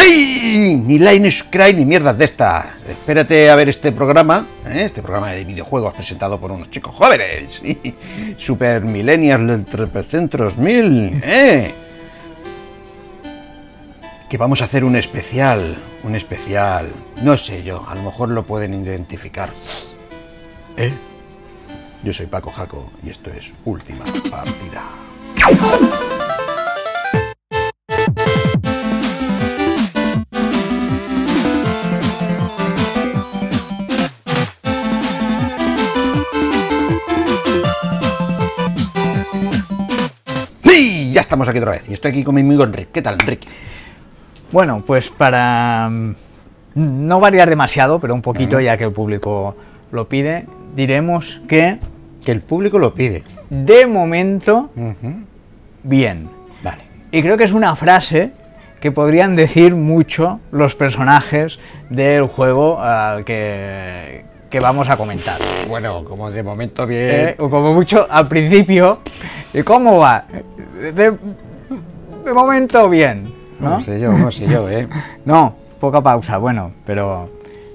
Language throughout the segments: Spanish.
¡Sí! Ni Line Cry ni mierdas de estas. Espérate a ver este programa, ¿eh? este programa de videojuegos presentado por unos chicos jóvenes. Super Millennials entre Centros Mil, ¿eh? Que vamos a hacer un especial, un especial. No sé yo, a lo mejor lo pueden identificar. ¿Eh? Yo soy Paco Jaco y esto es Última Partida. Estamos aquí otra vez y estoy aquí con mi amigo Enrique. ¿Qué tal, Enrique? Bueno, pues para mm, no variar demasiado, pero un poquito ya que el público lo pide, diremos que Que el público lo pide. de momento bien. Vale. Y creo que es una frase que podrían decir mucho los personajes del juego al que, que vamos a comentar. Bueno, como de momento Eh, bien. o como mucho al principio, ¿y cómo va? De, de momento bien, ¿no? No sé yo, no sé yo, ¿eh? No, poca pausa, bueno, pero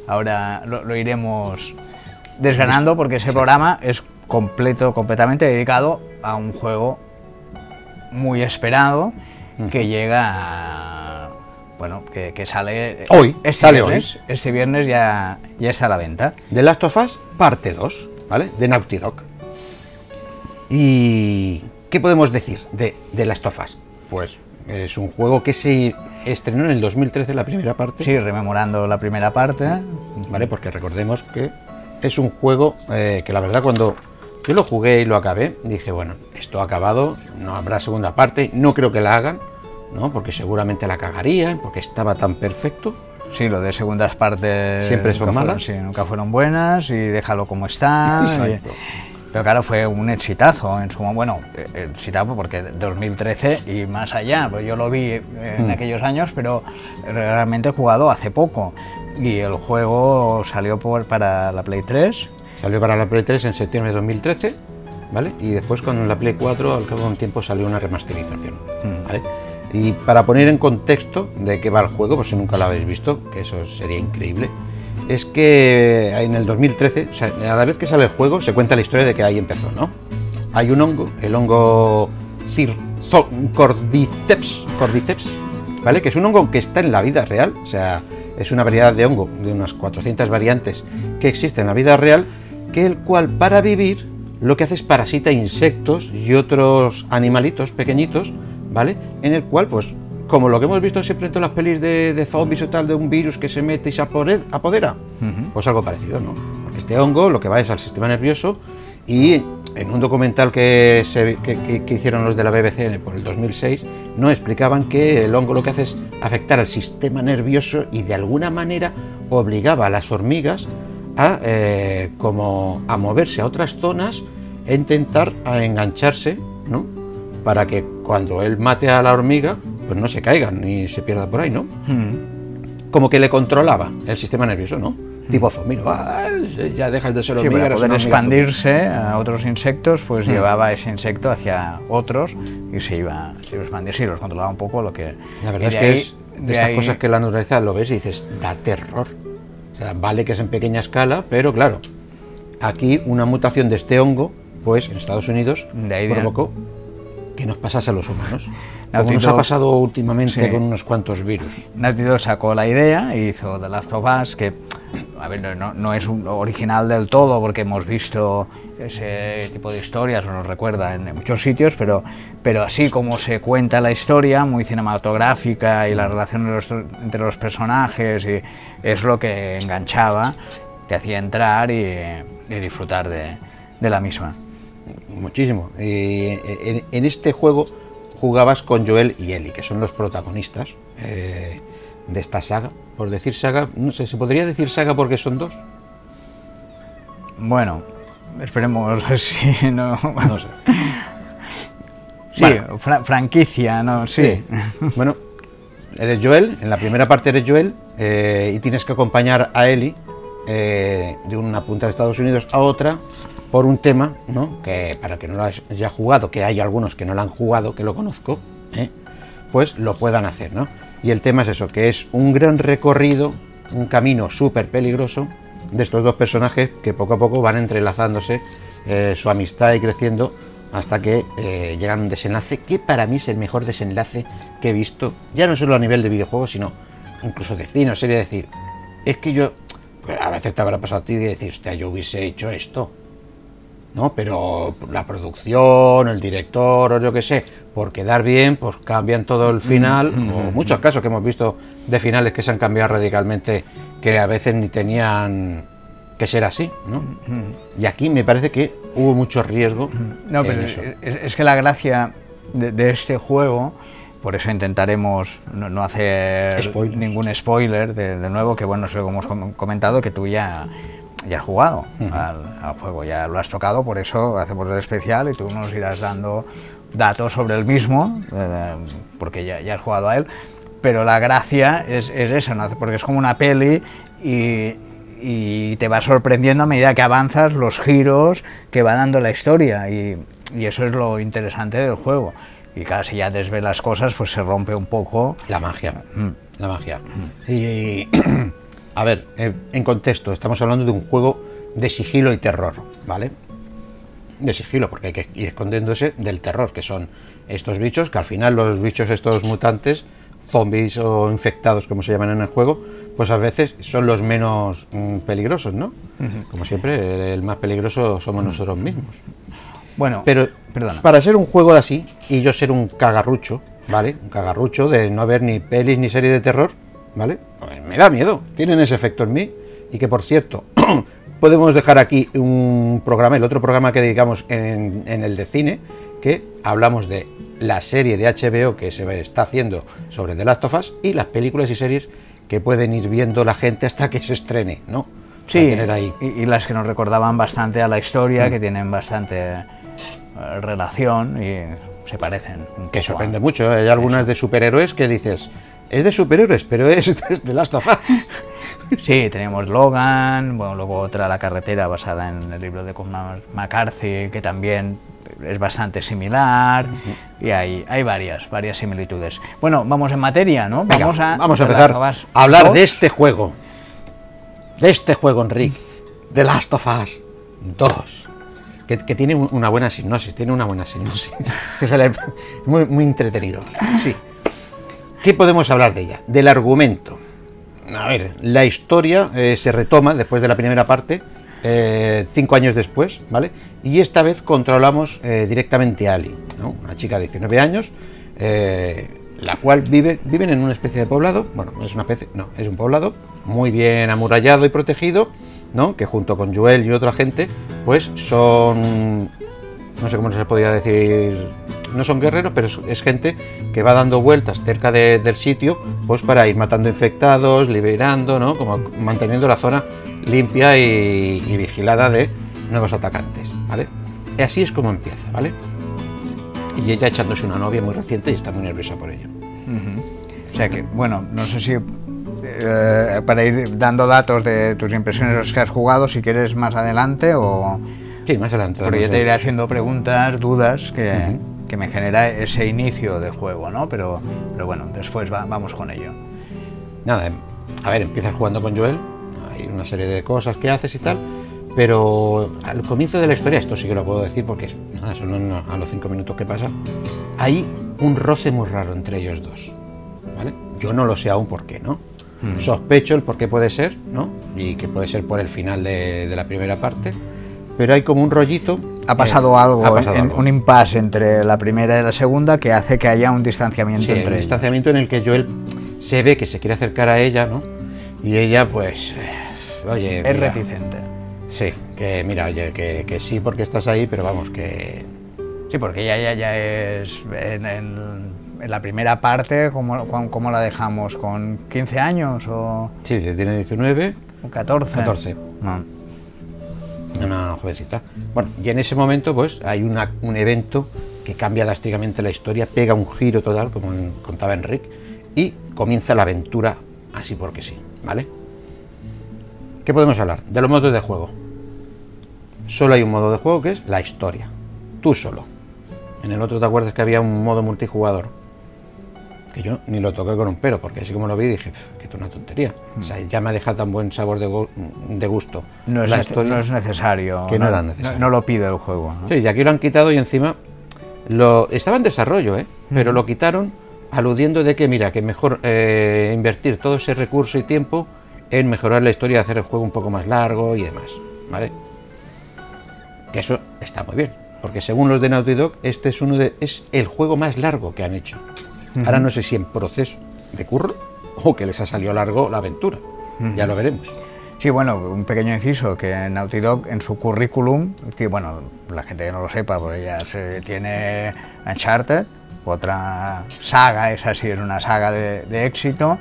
ahora lo, lo iremos desgranando porque ese programa es completo, completamente dedicado a un juego muy esperado que llega, a- bueno, que, que sale Hoy, este sale viernes, este viernes ya, ya está a la venta. The Last of Us, parte 2, ¿vale? De Naughty Dog. ¿Y qué podemos decir de The Last of Us? Pues es un juego que se estrenó en el 2013, la primera parte. Sí, rememorando la primera parte. ¿vale? Porque recordemos que es un juego eh, que la verdad cuando yo lo jugué y lo acabé, dije, bueno, esto ha acabado, no habrá segunda parte, no creo que la hagan, ¿no? Porque seguramente la cagarían, porque estaba tan perfecto. Sí, lo de segundas partes Siempre son nunca fueron- malas. sí, nunca fueron buenas y déjalo como está. Exacto. y- pero claro, fue un exitazo en su mo- bueno, eh, exitazo porque 2013 y más allá, pues yo lo vi eh, en Mm. aquellos años, pero realmente he jugado hace poco y el juego salió por, para la Play 3. Salió para la Play 3 en septiembre de 2013, ¿vale? Y después con la Play 4 al cabo de un tiempo salió una remasterización, Mm. Y para poner en contexto de qué va el juego, por si nunca lo habéis visto, que eso sería increíble, es que en el 2013, o sea, a la vez que sale el juego, se cuenta la historia de que ahí empezó, ¿no? Hay un hongo, el hongo Cordyceps, Cordyceps, ¿vale? Que es un hongo que está en la vida real, o sea, es una variedad de hongo, de unas 400 variantes que existen en la vida real, que el cual para vivir lo que hace es parasita insectos y otros animalitos pequeñitos, ¿vale? En el cual, pues, como lo que hemos visto siempre en todas las pelis de, de zombies o tal, de un virus que se mete y se apodera, pues algo parecido, ¿no? Porque este hongo lo que va es al sistema nervioso y en un documental que, se- que- que- que hicieron los de la BBC por el 2006, no explicaban que el hongo lo que hace es afectar al sistema nervioso y de alguna manera obligaba a las hormigas a, eh, como a moverse a otras zonas e intentar a engancharse, ¿no? Para que cuando él mate a la hormiga, pues no se caigan ni se pierda por ahí, ¿no? Como que le controlaba el sistema nervioso, ¿no? Tipo zombie. Ah, ya dejas de ser Sí, hormiga, para eres poder expandirse a otros insectos, pues Mm. llevaba ese insecto hacia otros y se iba, se iba a expandir. Sí, los controlaba un poco lo que... La y verdad es que ahí- es de de estas ahí- cosas que la naturaleza lo ves y dices, da terror. O sea, vale que es en pequeña escala, pero claro, aquí una mutación de este hongo, pues en Estados Unidos De ahí de- provocó que nos pasase a los humanos. Como nos ha pasado últimamente Sí. con unos cuantos virus. Naughty Dog sacó la idea y hizo The Last of Us, que a ver, no, no es un original del todo porque hemos visto ese tipo de historias, o nos recuerda en muchos sitios, pero, pero así como se cuenta la historia, muy cinematográfica y la relación los- entre los personajes, y es lo que enganchaba, te hacía entrar y, y disfrutar de, de la misma. Muchísimo. Y en, en este juego jugabas con Joel y Ellie, que son los protagonistas eh, de esta saga. Por decir saga, no sé, ¿se podría decir saga porque son dos? Bueno, esperemos si no... No sé. Sí, Bueno. fra- franquicia, ¿no? Sí. Bueno, eres Joel, en la primera parte eres Joel eh, y tienes que acompañar a Ellie eh, de una punta de Estados Unidos a otra por un tema, ¿no? Que para que no lo haya jugado, que hay algunos que no lo han jugado, que lo conozco, ¿eh? pues lo puedan hacer, ¿no? Y el tema es eso, que es un gran recorrido, un camino súper peligroso de estos dos personajes que poco a poco van entrelazándose eh, su amistad y creciendo hasta que eh, llegan a un desenlace que para mí es el mejor desenlace que he visto, ya no solo a nivel de videojuegos, sino incluso de cine, sería decir, es que yo, pues, a veces te habrá pasado a ti de decir, hostia, yo hubiese hecho esto, ¿no? Pero la producción, el director o yo qué sé, por quedar bien, pues cambian todo el final, Mm, o muchos casos que hemos visto de finales que se han cambiado radicalmente, que a veces ni tenían que ser así, ¿no? Y aquí me parece que hubo mucho riesgo No, en pero eso. es, es que la gracia de, de este juego, por eso intentaremos no, no hacer ningún spoiler de, de nuevo, que bueno, eso hemos com- comentado que tú ya, ya has jugado al, al juego, ya lo has tocado, por eso hacemos el especial y tú nos irás dando datos sobre el mismo, eh, porque ya, ya has jugado a él. Pero la gracia es, es esa, ¿no? porque es como una peli y, y te va sorprendiendo a medida que avanzas los giros que va dando la historia y, y eso es lo interesante del juego. Y claro, si ya desvelas cosas, pues se rompe un poco. La magia. La magia. Y, a ver, eh, en contexto, estamos hablando de un juego de sigilo y terror, ¿vale? De sigilo, porque hay que ir escondiéndose del terror, que son estos bichos, que al final los bichos estos mutantes, zombies o infectados, como se llaman en el juego, pues a veces son los menos mm, peligrosos, ¿no? Como siempre, el más peligroso somos nosotros mismos. Bueno, Pero perdona. para ser un juego así y yo ser un cagarrucho, ¿vale? Un cagarrucho de no ver ni pelis ni series de terror, ¿vale? Pues me da miedo. Tienen ese efecto en mí. Y que por cierto, podemos dejar aquí un programa, el otro programa que dedicamos en, en el de cine, que hablamos de la serie de HBO que se está haciendo sobre The Last of Us y las películas y series que pueden ir viendo la gente hasta que se estrene, ¿no? Sí, tener ahí. Y, y las que nos recordaban bastante a la historia, que tienen bastante eh, relación y se parecen. Que sorprende mucho. ¿eh? Hay algunas de superhéroes que dices, es de superhéroes, pero es de Last of Us. Sí, tenemos Logan, bueno, luego otra La carretera basada en el libro de McCarthy, que también es bastante similar, y hay, hay varias, varias similitudes. Bueno, vamos en materia, ¿no? Venga, vamos a, vamos a empezar a hablar 2. de este juego. De este juego, Enrique. The Last of Us 2. Que, que tiene un- una buena sinopsis, tiene una buena sinopsis. que sale muy, muy entretenido. Sí. ¿Qué podemos hablar de ella? Del argumento. A ver, la historia eh, se retoma después de la primera parte, eh, cinco años después, ¿vale? Y esta vez controlamos eh, directamente a Ali, ¿no? Una chica de 19 años, la cual vive, viven en una especie de poblado, bueno, no es una especie, no, es un poblado muy bien amurallado y protegido, ¿no? Que junto con Joel y otra gente, pues son no sé cómo se podría decir, no son guerreros, pero es, es gente que va dando vueltas cerca de- del sitio, pues para ir matando infectados, liberando, ¿no? Como manteniendo la zona limpia y, y vigilada de nuevos atacantes, ¿vale? Y así es como empieza, ¿vale? Y ella echándose una novia muy reciente y está muy nerviosa por ello. O sea que, bueno, no sé si eh, para ir dando datos de tus impresiones los que has jugado, si quieres más adelante o... Sí, más adelante. Pero yo te iré haciendo preguntas, dudas que. Que me genera ese inicio de juego, ¿no? Pero, pero bueno, después va- vamos con ello. Nada, em, a ver, empiezas jugando con Joel, hay una serie de cosas que haces y tal, pero al comienzo de la historia, esto sí que lo puedo decir porque es- nada, son a los cinco minutos que pasa, hay un roce muy raro entre ellos dos, ¿vale? Yo no lo sé aún por qué, ¿no? Sospecho el por qué puede ser, ¿no? Y que puede ser por el final de, de la primera parte, pero hay como un rollito. Ha pasado eh, algo, ha pasado en- algo. un impasse entre la primera y la segunda que hace que haya un distanciamiento Sí, un entre ellos. distanciamiento en el que Joel se ve que se quiere acercar a ella, ¿no? Y ella, pues, eh, oye, Es mira, reticente. Sí, que mira, oye, que, que sí porque estás ahí, pero vamos, que... Sí, porque ella ya, ya es en, en- en la primera parte, ¿cómo, cómo- cómo la dejamos? ¿Con 15 años o Sí, tiene 19, o 14? 14. No. Una jovencita. Bueno, y en ese momento, pues, hay una- un evento que cambia drásticamente la historia, pega un giro total, como contaba Enrique, y comienza la aventura así porque sí, ¿vale? ¿Qué podemos hablar? De los modos de juego. Solo hay un modo de juego que es la historia. Tú solo. En el otro te acuerdas que había un modo multijugador. Que yo ni lo toqué con un pero, porque así como lo vi dije, "Pf, que esto es una tontería. O sea, ya me ha dejado tan buen sabor de, gu- de gusto. No es, historia. no es necesario. Que no era necesario. No, lo pide el juego. Sí, y aquí lo han quitado y encima lo estaba en desarrollo, ¿eh? pero lo quitaron aludiendo de que, mira, que mejor eh, invertir todo ese recurso y tiempo en mejorar la historia, hacer el juego un poco más largo y demás, ¿vale? Que eso está muy bien, porque según los de Naughty Dog, este es uno de es el juego más largo que han hecho. Ahora no sé si en proceso de curro o que les ha salido largo la aventura. Ya lo veremos. Sí, bueno, un pequeño inciso que Naughty Dog en su currículum, que, bueno, la gente que no lo sepa, porque ya se tiene Uncharted, otra saga, esa sí es una saga de, de éxito,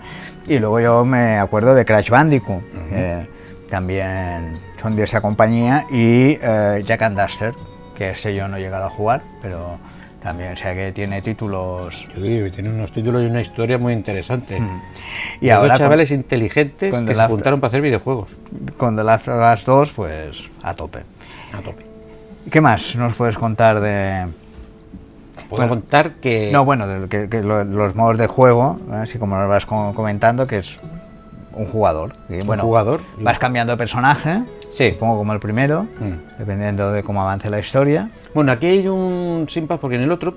y luego yo me acuerdo de Crash Bandicoot, que también son de esa compañía, y eh, Jack and Duster, que ese yo no he llegado a jugar, pero también sé que tiene títulos... Sí, tiene unos títulos y una historia muy interesante. Y Y ahora dos con- chavales inteligentes con que se juntaron para hacer videojuegos. Con The Last of Us 2, pues a tope. A tope. ¿Qué más nos puedes contar de, Puedo Bueno, contar que. No, bueno, de que, que lo- los modos de juego, ¿eh? así como nos vas co- comentando, que es un jugador. Y, bueno, jugador. Vas cambiando de personaje, Sí. supongo como el primero, Mm. dependiendo de cómo avance la historia. Bueno, aquí hay un simpa porque en el otro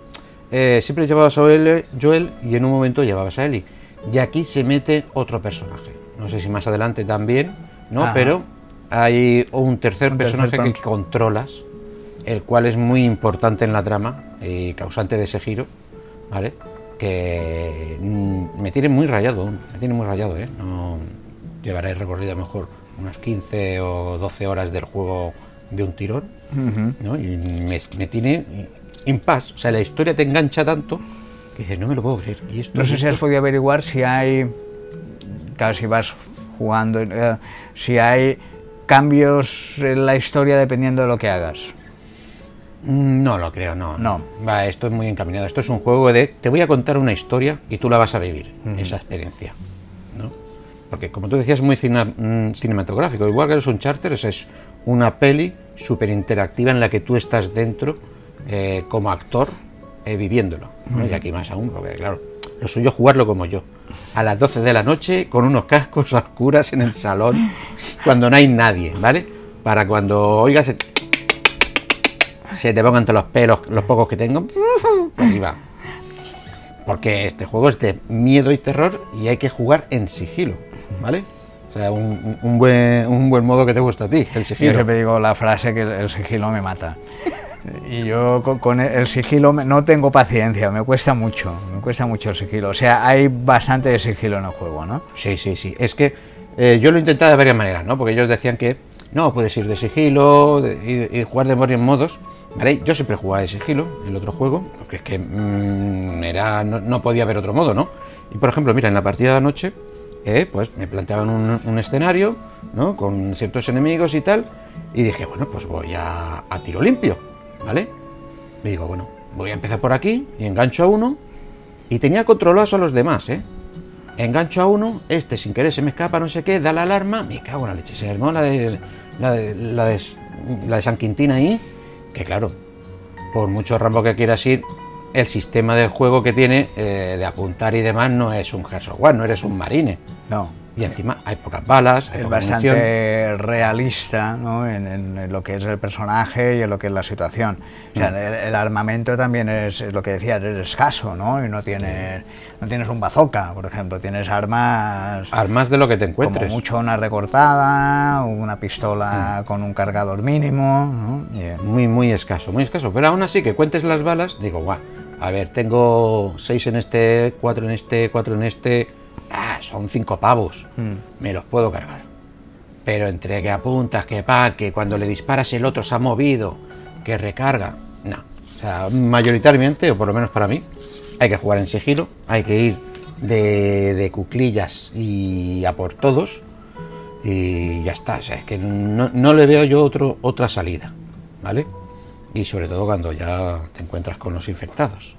eh, siempre llevabas a Joel, y en un momento llevabas a Ellie. Y aquí se mete otro personaje. No sé si más adelante también, ¿no? Ajá. Pero hay un tercer Un tercer personaje que controlas, el cual es muy importante en la trama y causante de ese giro, ¿vale? Que mm, me tiene muy rayado, me tiene muy rayado, ¿eh? No llevaré recorrido a lo mejor unas 15 o 12 horas del juego de un tirón, ¿no? Y me, me tiene impas, o sea, la historia te engancha tanto que dices, no me lo puedo creer. Y esto, No sé si has podido averiguar si hay, claro, si vas jugando, eh, si hay cambios en la historia dependiendo de lo que hagas. Mm, No lo creo, no. No. Va, esto es muy encaminado. Esto es un juego de te voy a contar una historia y tú la vas a vivir, esa experiencia. ¿no? Porque como tú decías, es muy mm, cinematográfico. Igual que es un charter, es una peli súper interactiva en la que tú estás dentro eh, como actor eh, viviéndolo. ¿no? Y aquí más aún, porque claro, lo suyo es jugarlo como yo. A las 12 de la noche, con unos cascos a oscuras en el salón, cuando no hay nadie, ¿vale? Para cuando oigas el se te pongan entre los pelos los pocos que tengo. arriba. Porque este juego es de miedo y terror y hay que jugar en sigilo, ¿vale? O sea, un, un- buen, un buen modo que te gusta a ti, el Yo sigilo. siempre digo la frase que el, el sigilo me mata. Y yo con, con el, sigilo me- no tengo paciencia, me cuesta mucho, me cuesta mucho el sigilo. O sea, hay bastante de sigilo en el juego, ¿no? Sí, sí, sí. Es que eh, yo lo he intentado de varias maneras, ¿no? Porque ellos decían que no, puedes ir de sigilo de- y, y jugar de varios modos. ¿Vale? Yo siempre jugaba de sigilo el otro juego, porque es que mm, era, no, podía haber otro modo, ¿no? Y por ejemplo, mira, en la partida de anoche, eh, pues me planteaban un, un escenario, ¿no? Con ciertos enemigos y tal, y dije, bueno, pues voy a, a tiro limpio, ¿vale? Y digo, bueno, voy a empezar por aquí y engancho a uno, y tenía controlados a los demás, ¿eh? Engancho a uno, este sin querer se me escapa, no sé qué, da la alarma, me cago en la leche. Se armó la de, la de, la de, la de San Quintín ahí, que claro, por mucho rambo que quieras ir, el sistema de juego que tiene eh, de apuntar y demás no es un Gears of War, no eres un marine. No. Y encima hay pocas balas, hay Es poca munición. bastante realista ¿no? en, en- en lo que es el personaje y en lo que es la situación. O sea, el, el armamento también es, es lo que decías, es escaso, ¿no? Y no tienes, no tienes un bazooka, por ejemplo, tienes armas Armas de lo que te como encuentres. mucho una recortada, una pistola con un cargador mínimo, ¿no? Muy, muy escaso, muy escaso. Pero aún así, que cuentes las balas, digo, guau, a ver, tengo seis en este, cuatro en este, cuatro en este. Ah, son cinco pavos. Me los puedo cargar. Pero entre que apuntas, que pa, que cuando le disparas el otro se ha movido, que recarga. No. O sea, mayoritariamente, o por lo menos para mí, hay que jugar en sigilo, hay que ir de, de cuclillas y a por todos. Y ya está. O sea, es que no, no le veo yo otro, otra salida. ¿Vale? Y sobre todo cuando ya te encuentras con los infectados.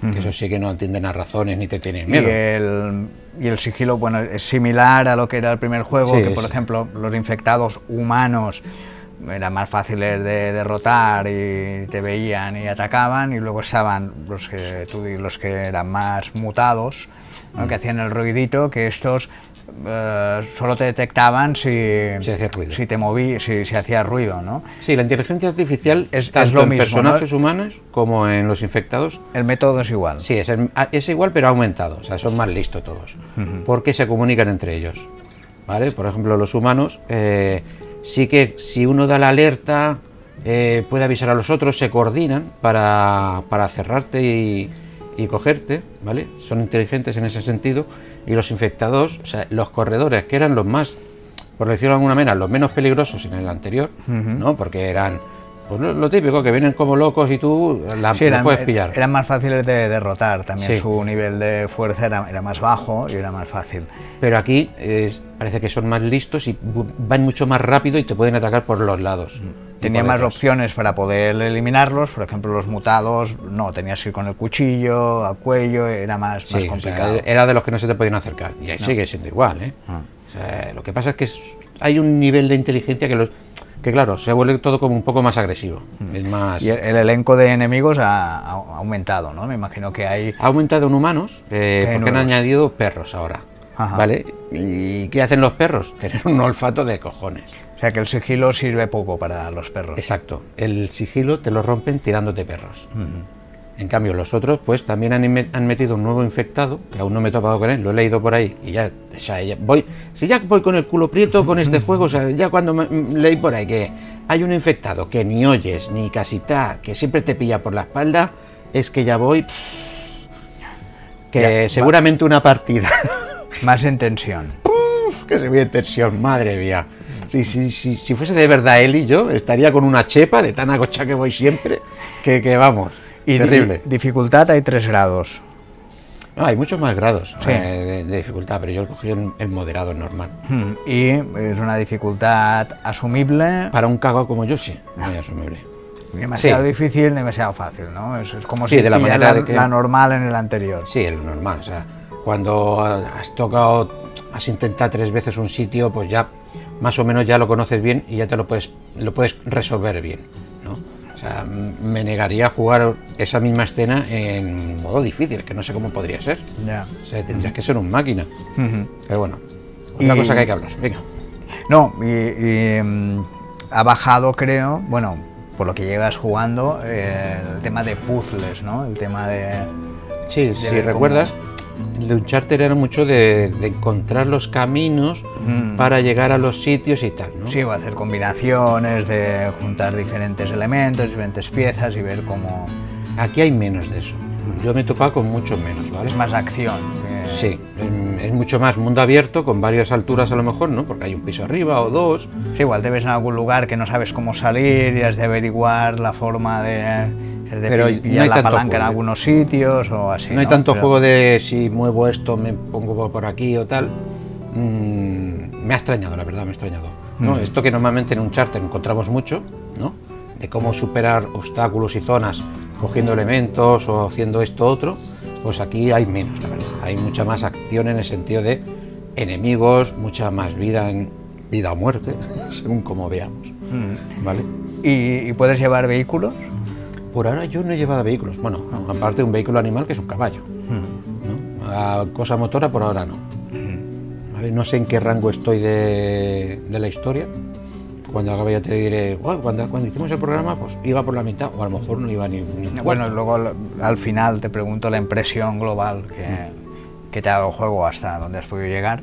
Que eso sí que no entienden a razones ni te tienen y miedo. el, y el sigilo, bueno, es similar a lo que era el primer juego, Sí, que por ejemplo los infectados humanos eran más fáciles de derrotar y te veían y atacaban y luego estaban los que tú los que eran más mutados ¿no? que hacían el ruidito que estos eh, solo te detectaban si, Si hacía ruido. si te moví si, si hacía ruido ¿no? Sí, la inteligencia artificial Es- es tanto lo en mismo, personajes humanos como en los infectados el método es igual Sí, es, el- ah, es igual, pero ha aumentado. O sea, son más listos todos. Porque se comunican entre ellos. ¿Vale? Por ejemplo, los humanos, eh, sí que si uno da la alerta, eh, puede avisar a los otros, se coordinan para, para cerrarte y, y cogerte. ¿Vale? Son inteligentes en ese sentido. Y los infectados, o sea, los corredores, que eran los más, por decirlo de alguna manera, los menos peligrosos en el anterior, ¿no? Porque eran. Pues lo, típico, que vienen como locos y tú la, Sí, la eran, puedes pillar. eran más fáciles de derrotar, también Sí. su nivel de fuerza era, era más bajo y era más fácil. Pero aquí eh, parece que son más listos y van mucho más rápido y te pueden atacar por los lados. y Tenía más opciones para poder eliminarlos, por ejemplo los mutados, no, tenías que ir con el cuchillo, a cuello, era más, más Sí, o sea, complicado. era de los que no se te podían acercar. Y ahí sigue siendo igual. ¿eh? Ah. O sea, lo que pasa es que hay un nivel de inteligencia que, los, que, claro, se vuelve todo como un poco más agresivo. Es más... Y el, el elenco de enemigos ha, ha aumentado, ¿no? Me imagino que hay... Ha aumentado en humanos eh, porque han añadido perros ahora. Ajá. ¿Vale? ¿Y qué hacen los perros? Tener un olfato de cojones. O sea que el sigilo sirve poco para los perros. Exacto. El sigilo te lo rompen tirándote perros. En cambio, los otros, pues también han, han metido un nuevo infectado, que aún no me he topado con él, lo he leído por ahí, y ya, o sea, ya voy, si ya voy con el culo prieto con este juego, o sea, ya cuando me- leí por ahí que hay un infectado que ni oyes, ni casi tal, que siempre te pilla por la espalda, es que ya voy, pff, que Ya, va. seguramente una partida, Más en tensión. Que se ve en tensión, madre mía. Si, si, si, si fuese de verdad él y yo, estaría con una chepa de tan agocha que voy siempre, que, que vamos, Y terrible. di- dificultad hay tres grados. No, hay muchos más grados Sí. eh, de, de dificultad, pero yo he cogido el, el moderado, el normal. Mm, Y es una dificultad asumible, Para un cagao como yo, sí, muy asumible. demasiado Sí. difícil, demasiado fácil, ¿no? Es, es como Sí, si de la manera la, de que- la normal en el anterior. Sí, el normal. O sea, cuando has tocado, has intentado tres veces un sitio, pues ya más o menos ya lo conoces bien y ya te lo puedes, lo puedes resolver bien, ¿no? O sea, me negaría a jugar esa misma escena en modo difícil, que no sé cómo podría ser. Ya. O sea, tendrías que ser un máquina. Pero bueno, otra Y- cosa que hay que hablar. Venga. No, y, y, mm, ha bajado, creo, bueno, por lo que llevas jugando, eh, el tema de puzzles, ¿no? El tema de... Sí, de si recuerdas, el Uncharted era mucho de, de encontrar los caminos Mm. para llegar a los sitios y tal, ¿no? Sí, o hacer combinaciones, de juntar diferentes elementos, diferentes piezas y ver cómo Aquí hay menos de eso. Yo me he topado con mucho menos, ¿vale? es más acción. que- Sí, es mucho más mundo abierto, con varias alturas a lo mejor, ¿no? Porque hay un piso arriba o dos. Sí, igual te ves en algún lugar que no sabes cómo salir y has de averiguar la forma de, has de Pero no hay la tanto palanca en juego. algunos sitios o así. no hay tanto Pero- juego de si muevo esto, me pongo por aquí o tal. Mm, me ha extrañado, la verdad, me ha extrañado. ¿no? Mm. Esto que normalmente en un charter encontramos mucho, ¿no? De cómo superar obstáculos y zonas cogiendo elementos o haciendo esto otro, pues aquí hay menos, la verdad. Hay mucha más acción en el sentido de enemigos, mucha más vida en vida o muerte, según como veamos. Mm. ¿Vale? ¿Y, y puedes llevar vehículos? Por ahora yo no he llevado vehículos. Bueno, aparte un vehículo animal que es un caballo. ¿no? Cosa motora por ahora no. No sé en qué rango estoy de, la historia. Cuando acabe ya te diré, "Guau, cuando, hicimos el programa, pues iba por la mitad, o a lo mejor no iba ni, ni Bueno, luego al- al final te pregunto la impresión global que, que te ha dado juego hasta dónde has podido llegar,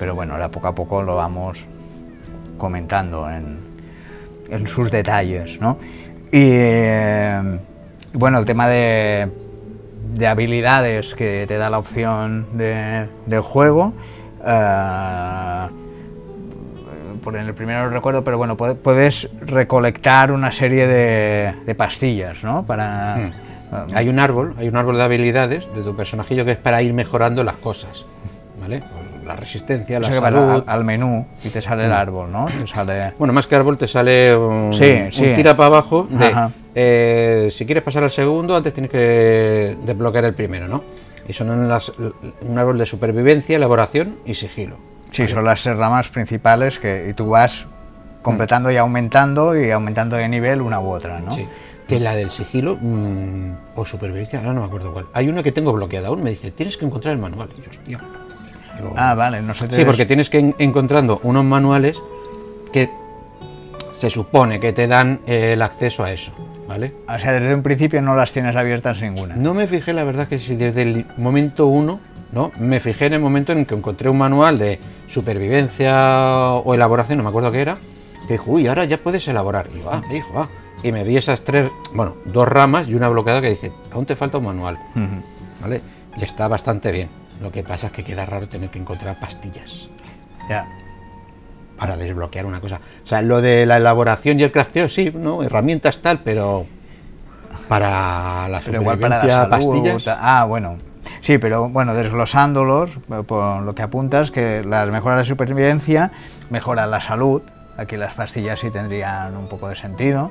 pero bueno, ahora poco a poco lo vamos comentando en, en sus detalles, ¿no? Y eh, bueno, el tema de, de habilidades que te da la opción de- del juego. eh, por en el primero no recuerdo, pero bueno, puede- puedes recolectar una serie de, de pastillas, ¿no? Para... Mm. Hay un árbol, hay un árbol de habilidades de tu personajillo que es para ir mejorando las cosas. ¿Vale? La resistencia, O la sea vas salud. al, al menú y te sale el árbol, ¿no? Te sale... Bueno, más que árbol te sale un, Sí, un sí. tira para abajo de eh, si quieres pasar al segundo, antes tienes que desbloquear el primero, ¿no? Y son las- un árbol de supervivencia, elaboración y sigilo. Sí, son las ramas principales que y tú vas completando y aumentando y aumentando de nivel una u otra, ¿no? Sí. Que la del sigilo mm, o supervivencia, ahora no me acuerdo cuál. Hay una que tengo bloqueada aún, me dice, tienes que encontrar el manual. Y yo, hostia. Ah, vale, no sé. Sí, porque tienes que ir encontrando unos manuales que se supone que te dan eh, el acceso a eso, ¿vale? O sea, desde un principio no las tienes abiertas ninguna. No me fijé, la verdad, que si desde el momento uno, ¿no? Me fijé en el momento en que encontré un manual de supervivencia o elaboración, no me acuerdo qué era, que dijo, uy, ahora ya puedes elaborar. Y yo, ah, me dijo, ah. Y me vi esas tres, bueno, dos ramas y una bloqueada que dice, aún te falta un manual. ¿vale? Y está bastante bien. Lo que pasa es que queda raro tener que encontrar pastillas Ya. para desbloquear una cosa. O sea, lo de la elaboración y el crafteo, sí, ¿no? Herramientas tal, pero para la Pero igual para la salud. pastillas. Ah, bueno. Sí, pero bueno, desglosándolos, eh, por lo que apuntas, que las mejoras de supervivencia mejoran la salud. Aquí las pastillas sí tendrían un poco de sentido,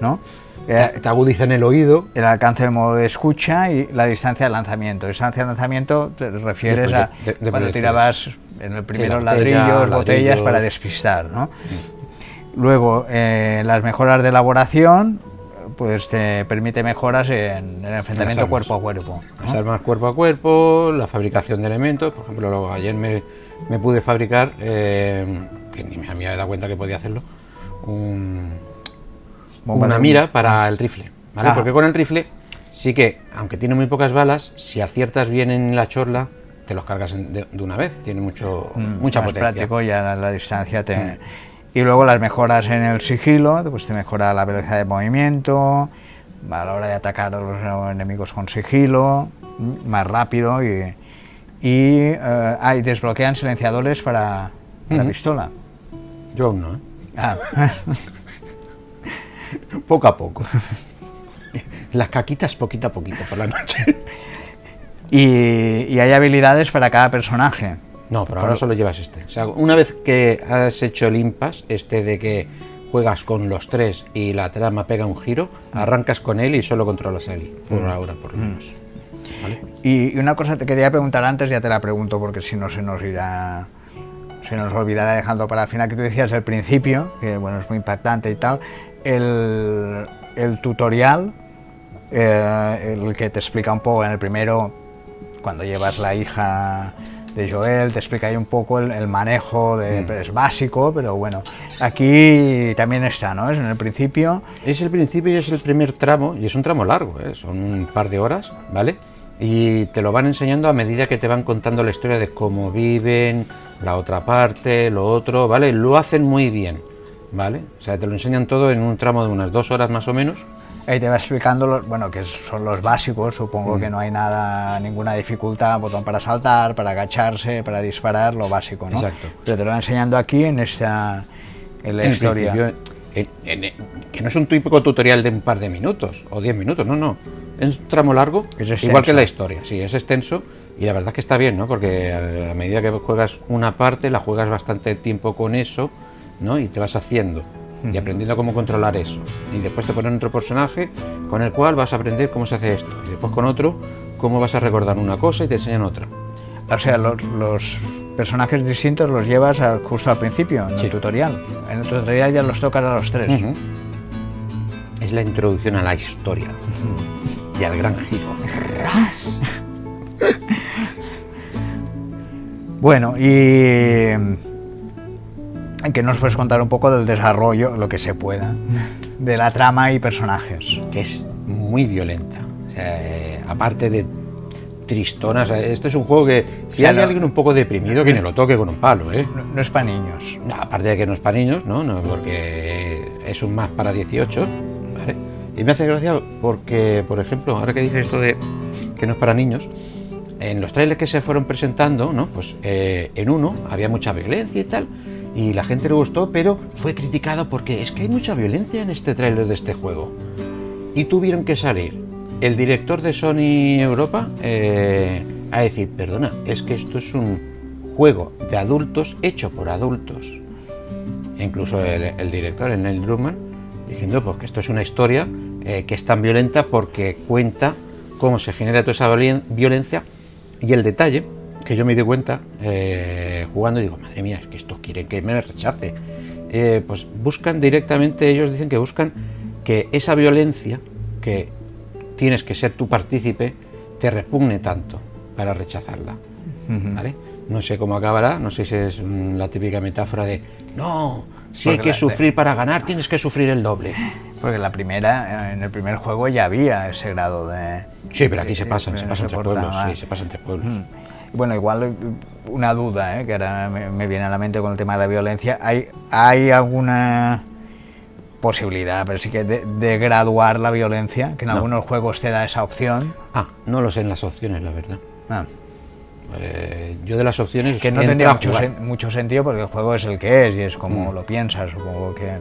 ¿no? Eh, Te, agudizan el oído. el alcance del modo de escucha y la distancia de lanzamiento. Distancia de lanzamiento te refieres De a de- cuando tirabas en el primero ladrillos, botellas ladrillos. para despistar, ¿no? Luego, eh, las mejoras de elaboración, pues te permite mejoras en el enfrentamiento cuerpo a cuerpo. ¿no? Las armas cuerpo a cuerpo, la fabricación de elementos. Por ejemplo, lo- ayer me, me pude fabricar, eh, que ni me había dado cuenta que podía hacerlo, un- una mira para el rifle. ¿vale? Ah. Porque con el rifle sí que, aunque tiene muy pocas balas, si aciertas bien en la chorla, te los cargas de, de una vez. Tiene mucho, Mm, mucha más potencia. práctico y a la, la distancia te... Y luego las mejoras en el sigilo, pues te mejora la velocidad de movimiento, a la hora de atacar a los enemigos con sigilo, mm, más rápido y... Y eh, ah, y desbloquean silenciadores para la Ujú. pistola. Yo aún no, ¿eh? Ah, Poco a poco. Las caquitas poquito a poquito por la noche. y, y hay habilidades para cada personaje. No, pero ahora solo llevas este. O sea, una vez que has hecho el impasse, este de que juegas con los tres y la trama pega un giro, arrancas con él y solo controlas a él, por ahora, por lo menos. ¿Vale? Y, y una cosa te quería preguntar antes, ya te la pregunto porque si no se nos irá, se nos olvidará dejando para el final, que tú decías al principio, que bueno, es muy impactante y tal, el, el tutorial, eh, el que te explica un poco en el primero, cuando llevas la hija de Joel, te explica ahí un poco el, el manejo, de, es básico, pero bueno, aquí también está, ¿no? Es en el principio, Es el principio y es el primer tramo, y es un tramo largo, ¿eh? son un par de horas, ¿vale? Y te lo van enseñando a medida que te van contando la historia de cómo viven, la otra parte, lo otro, ¿vale? Lo hacen muy bien, ¿vale? O sea, te lo enseñan todo en un tramo de unas dos horas más o menos. Ahí te va explicando, los, bueno, que son los básicos, supongo que no hay nada, ninguna dificultad, botón para saltar, para agacharse, para disparar, lo básico, ¿no? Exacto. Pero te lo va enseñando aquí en esta en la en historia. en- en- que no es un típico tutorial de un par de minutos o diez minutos, no, no. Es un tramo largo, Es igual que la historia, sí, es extenso y la verdad que está bien, ¿no? Porque a a medida que juegas una parte, la juegas bastante tiempo con eso, ¿no? Y te vas haciendo y aprendiendo cómo controlar eso. Y después te ponen otro personaje con el cual vas a aprender cómo se hace esto. Y después con otro, cómo vas a recordar una cosa y te enseñan otra. O sea, los, los personajes distintos los llevas a- justo al principio, en Sí. el tutorial. En el tutorial ya los tocas a los tres. Es la introducción a la historia y al gran giro. Bueno, y que nos puedes contar un poco del desarrollo, lo que se pueda, de la trama y personajes. que es muy violenta. O sea, eh, aparte de tristona, o sea, este es un juego que si Ya hay no- alguien un poco deprimido, que ni lo toque con un palo, ¿eh? No, no es para niños. No, aparte de que no es para niños, ¿no? no porque es un más para 18, ¿vale? Y me hace gracia porque, por ejemplo, ahora que dices esto de que no es para niños, en los trailers que se fueron presentando, ¿no? Pues eh, en uno había mucha violencia y tal, y la gente le gustó, pero fue criticado porque es que hay mucha violencia en este trailer de este juego. Y tuvieron que salir el director de Sony Europa eh, a decir, perdona, es que esto es un juego de adultos hecho por adultos. Incluso el, director, el Neil Druckmann, diciendo pues, que esto es una historia eh, que es tan violenta porque cuenta cómo se genera toda esa violen- violencia y el detalle que yo me di cuenta eh, jugando y digo, madre mía, es que estos quieren que me rechace. eh, pues buscan directamente, ellos dicen que buscan que esa violencia que tienes que ser tu partícipe te repugne tanto para rechazarla. ¿vale? No sé cómo acabará, no sé si es mm, la típica metáfora de no, si hay que sufrir para ganar, tienes que sufrir el doble. Porque la primera, en el primer juego ya había ese grado de... Sí, pero aquí de- se pasan, de- se no pasan entre pueblos, sí, se pasan entre pueblos. Mm. Bueno, igual eh, una duda ¿eh? que ahora me, me viene a la mente con el tema de la violencia. ¿Hay, hay alguna posibilidad, pero sí que de, de graduar la violencia? Que en No. algunos juegos te da esa opción. Ah, no lo sé en las opciones, la verdad. Ah, Eh, yo de las opciones que no tendría sen- mucho sentido porque el juego es el que es y es como Mm. lo piensas, supongo que...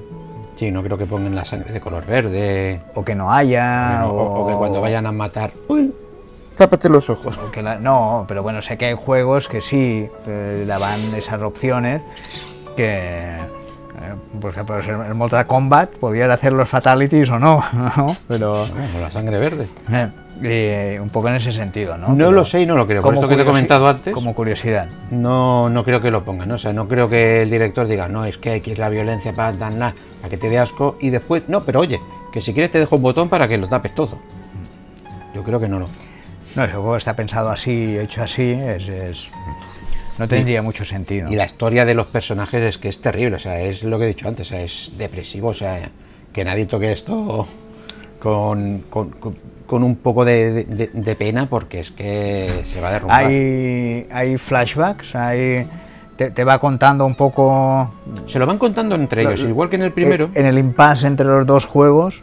Sí, no creo que pongan la sangre de color verde. O que no haya, o, o que cuando vayan a matar. Uy, tápate los ojos. la- no, pero bueno, sé que hay juegos que sí eh, daban esas opciones que, eh, por ejemplo, el Mortal Kombat podían hacer los fatalities o no, ¿no? pero Bueno, la sangre verde. eh, eh, un poco en ese sentido, ¿no? No Pero lo sé y no lo creo. Por esto que te he comentado antes, Como curiosidad. no, no creo que lo pongan. ¿no? O sea, no creo que el director diga, no, es que hay que ir la violencia para dar nada, para que te dé asco. Y después, no, pero oye, que si quieres te dejo un botón para que lo tapes todo. Yo creo que no lo. No, el juego está pensado así, hecho así, es, es- no tendría mucho sentido. Y la historia de los personajes es que es terrible, o sea, es lo que he dicho antes, o sea, es depresivo, o sea, que nadie toque esto con, con, con- con un poco de, de- de pena porque es que se va a derrumbar. Hay, hay flashbacks, hay, te, te va contando un poco Se lo van contando entre ellos, Lo- igual que en el primero. En el impasse entre los dos juegos.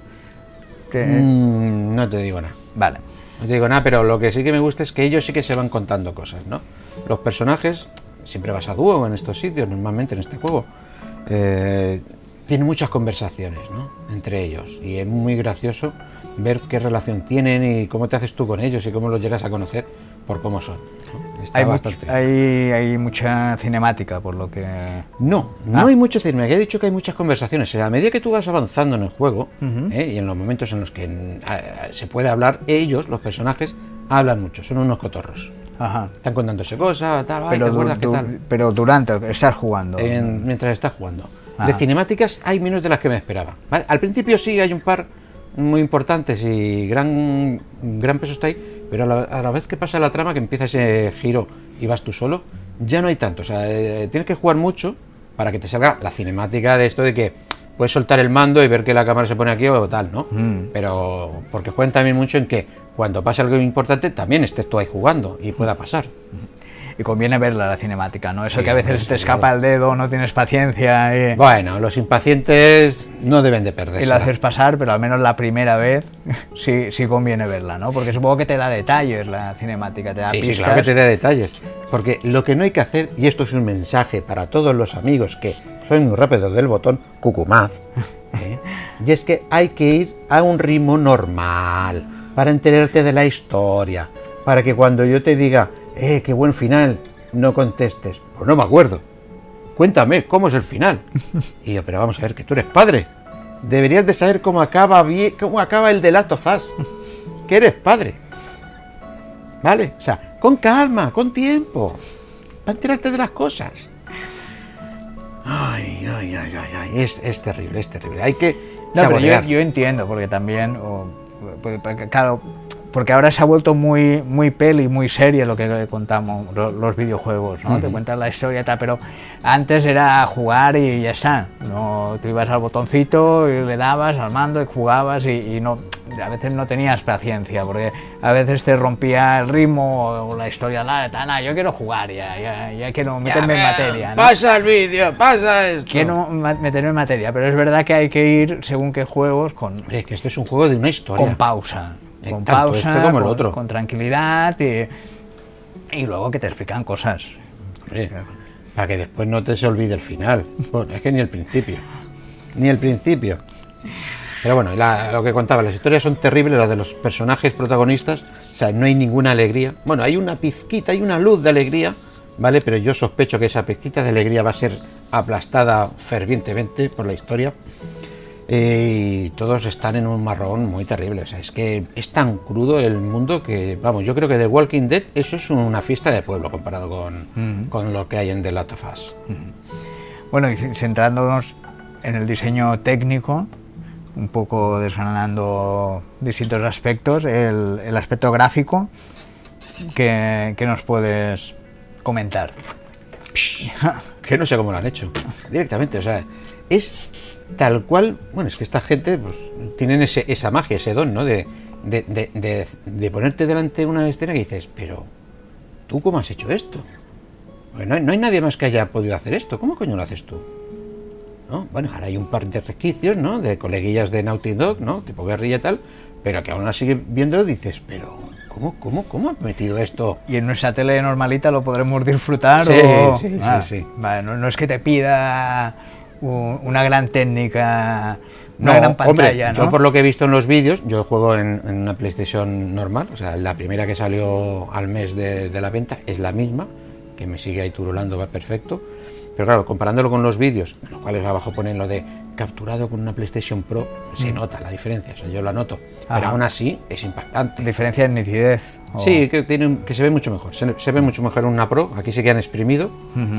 que- Mm, no te digo nada. Vale. Digo nada, pero lo que sí que me gusta es que ellos sí que se van contando cosas, ¿no? Los personajes, siempre vas a dúo en estos sitios, normalmente en este juego, eh, tienen muchas conversaciones, ¿no? Entre ellos. Y es muy gracioso ver qué relación tienen y cómo te haces tú con ellos y cómo los llegas a conocer por cómo son. Está Hay, much- bastante. hay, hay mucha cinemática, por lo que. No, no Ah. hay mucho cine. He dicho que hay muchas conversaciones. A medida que tú vas avanzando en el juego Ujú. ¿eh? y en los momentos en los que mm, a- a- se puede hablar, ellos, los personajes, hablan mucho. Son unos cotorros. Ajá. Están contándose cosas, tal, Pero, ¿te du- acuerdas qué du- tal? pero durante, estás jugando. En- mientras estás jugando. Ah. De cinemáticas hay menos de las que me esperaba. ¿vale? Al principio sí hay un par muy importantes y gran, gran peso está ahí, pero a la, a la vez que pasa la trama, que empieza ese giro y vas tú solo, ya no hay tanto. O sea, eh, tienes que jugar mucho para que te salga la cinemática de esto de que puedes soltar el mando y ver que la cámara se pone aquí o tal, ¿no? Mm. Pero porque juegan también mucho en que cuando pasa algo importante también estés tú ahí jugando y pueda pasar. Y conviene verla la cinemática, ¿no? Eso Sí, que a veces te escapa el dedo, no tienes paciencia y, Bueno, los impacientes no deben de perderse. y la haces pasar, pero al menos la primera vez sí, sí conviene verla, ¿no? Porque supongo que te da detalles la cinemática, te da Sí, sí, pistas. claro que te da detalles. Porque lo que no hay que hacer, y esto es un mensaje para todos los amigos que soy muy rápido del botón cucumaz, ¿eh? y es que hay que ir a un ritmo normal para enterarte de la historia, para que cuando yo te diga, eh, qué buen final, no contestes, pues no me acuerdo. Cuéntame, ¿cómo es el final? Y yo, pero vamos a ver, que tú eres padre. Deberías de saber cómo acaba bien, cómo acaba el de Last of Us. Que eres padre. ¿Vale? O sea, con calma, con tiempo. Para enterarte de las cosas. Ay, ay, ay, ay, ay. Es, es terrible, es terrible. Hay que No, pero yo, entiendo, porque también, claro, porque ahora se ha vuelto muy, muy peli, muy serie lo que contamos, lo- los videojuegos, ¿no? Te Ujú. cuentan la historia y tal, pero antes era jugar y ya está, no, tú ibas al botoncito y le dabas al mando y jugabas y, y no, a veces no tenías paciencia, porque a veces te rompía el ritmo o la historia larga, "Nah, yo quiero jugar ya, ya, ya quiero meterme en materia, ¿no? Pasa el vídeo, pasa esto. Quiero meterme en materia, pero es verdad que hay que ir según qué juegos con, Hombre, que esto es un juego de una historia. con pausa. Con tanto pausa, este como el con, tranquilidad y, y luego que te explican cosas. Hombre, para que después no te se olvide el final. Bueno, es que ni el principio. Ni el principio. Pero bueno, la- lo que contaba, las historias son terribles, las de los personajes protagonistas. O sea, no hay ninguna alegría. Bueno, hay una pizquita, hay una luz de alegría, ¿vale? Pero yo sospecho que esa pizquita de alegría va a ser aplastada fervientemente por la historia. Eh, y todos están en un marrón muy terrible. O sea, es que es tan crudo el mundo que, vamos, yo creo que The Walking Dead, eso es una fiesta de pueblo comparado con, con lo que hay en The Last of Us. Bueno, y centrándonos en el diseño técnico, un poco desgranando distintos aspectos, el, el aspecto gráfico que, que nos puedes comentar. que no sé cómo lo han hecho. Directamente, o sea, es tal cual. Bueno, es que esta gente pues, tienen ese, esa magia, ese don, ¿no? De, de, de- ponerte delante de una escena que dices, pero, ¿tú cómo has hecho esto? Pues no, hay, no hay nadie más que haya podido hacer esto. ¿Cómo coño lo haces tú? ¿No? Bueno, ahora hay un par de resquicios, ¿no? De coleguillas de Naughty Dog, ¿no? Tipo guerrilla y tal, pero que aún así viendo dices, pero, ¿cómo, cómo, cómo has metido esto? Y en nuestra tele normalita lo podremos disfrutar Sí, o... sí, sí, Ah, sí. vale, no, no es que te pida una gran técnica, una No, gran hombre, pantalla, ¿no? yo por lo que he visto en los vídeos, yo juego en, en una PlayStation normal, o sea, la primera que salió al mes de, de la venta es la misma, que me sigue ahí turulando, va perfecto. Pero claro, comparándolo con los vídeos, en los cuales abajo ponen lo de capturado con una PlayStation Pro, se nota la diferencia, o sea, yo la noto. Pero Mm. Ajá. aún así es impactante. Diferencia en nitidez. o- Sí, que, tiene, que se ve mucho mejor. Se, se ve mucho mejor una Pro. Aquí sí que han exprimido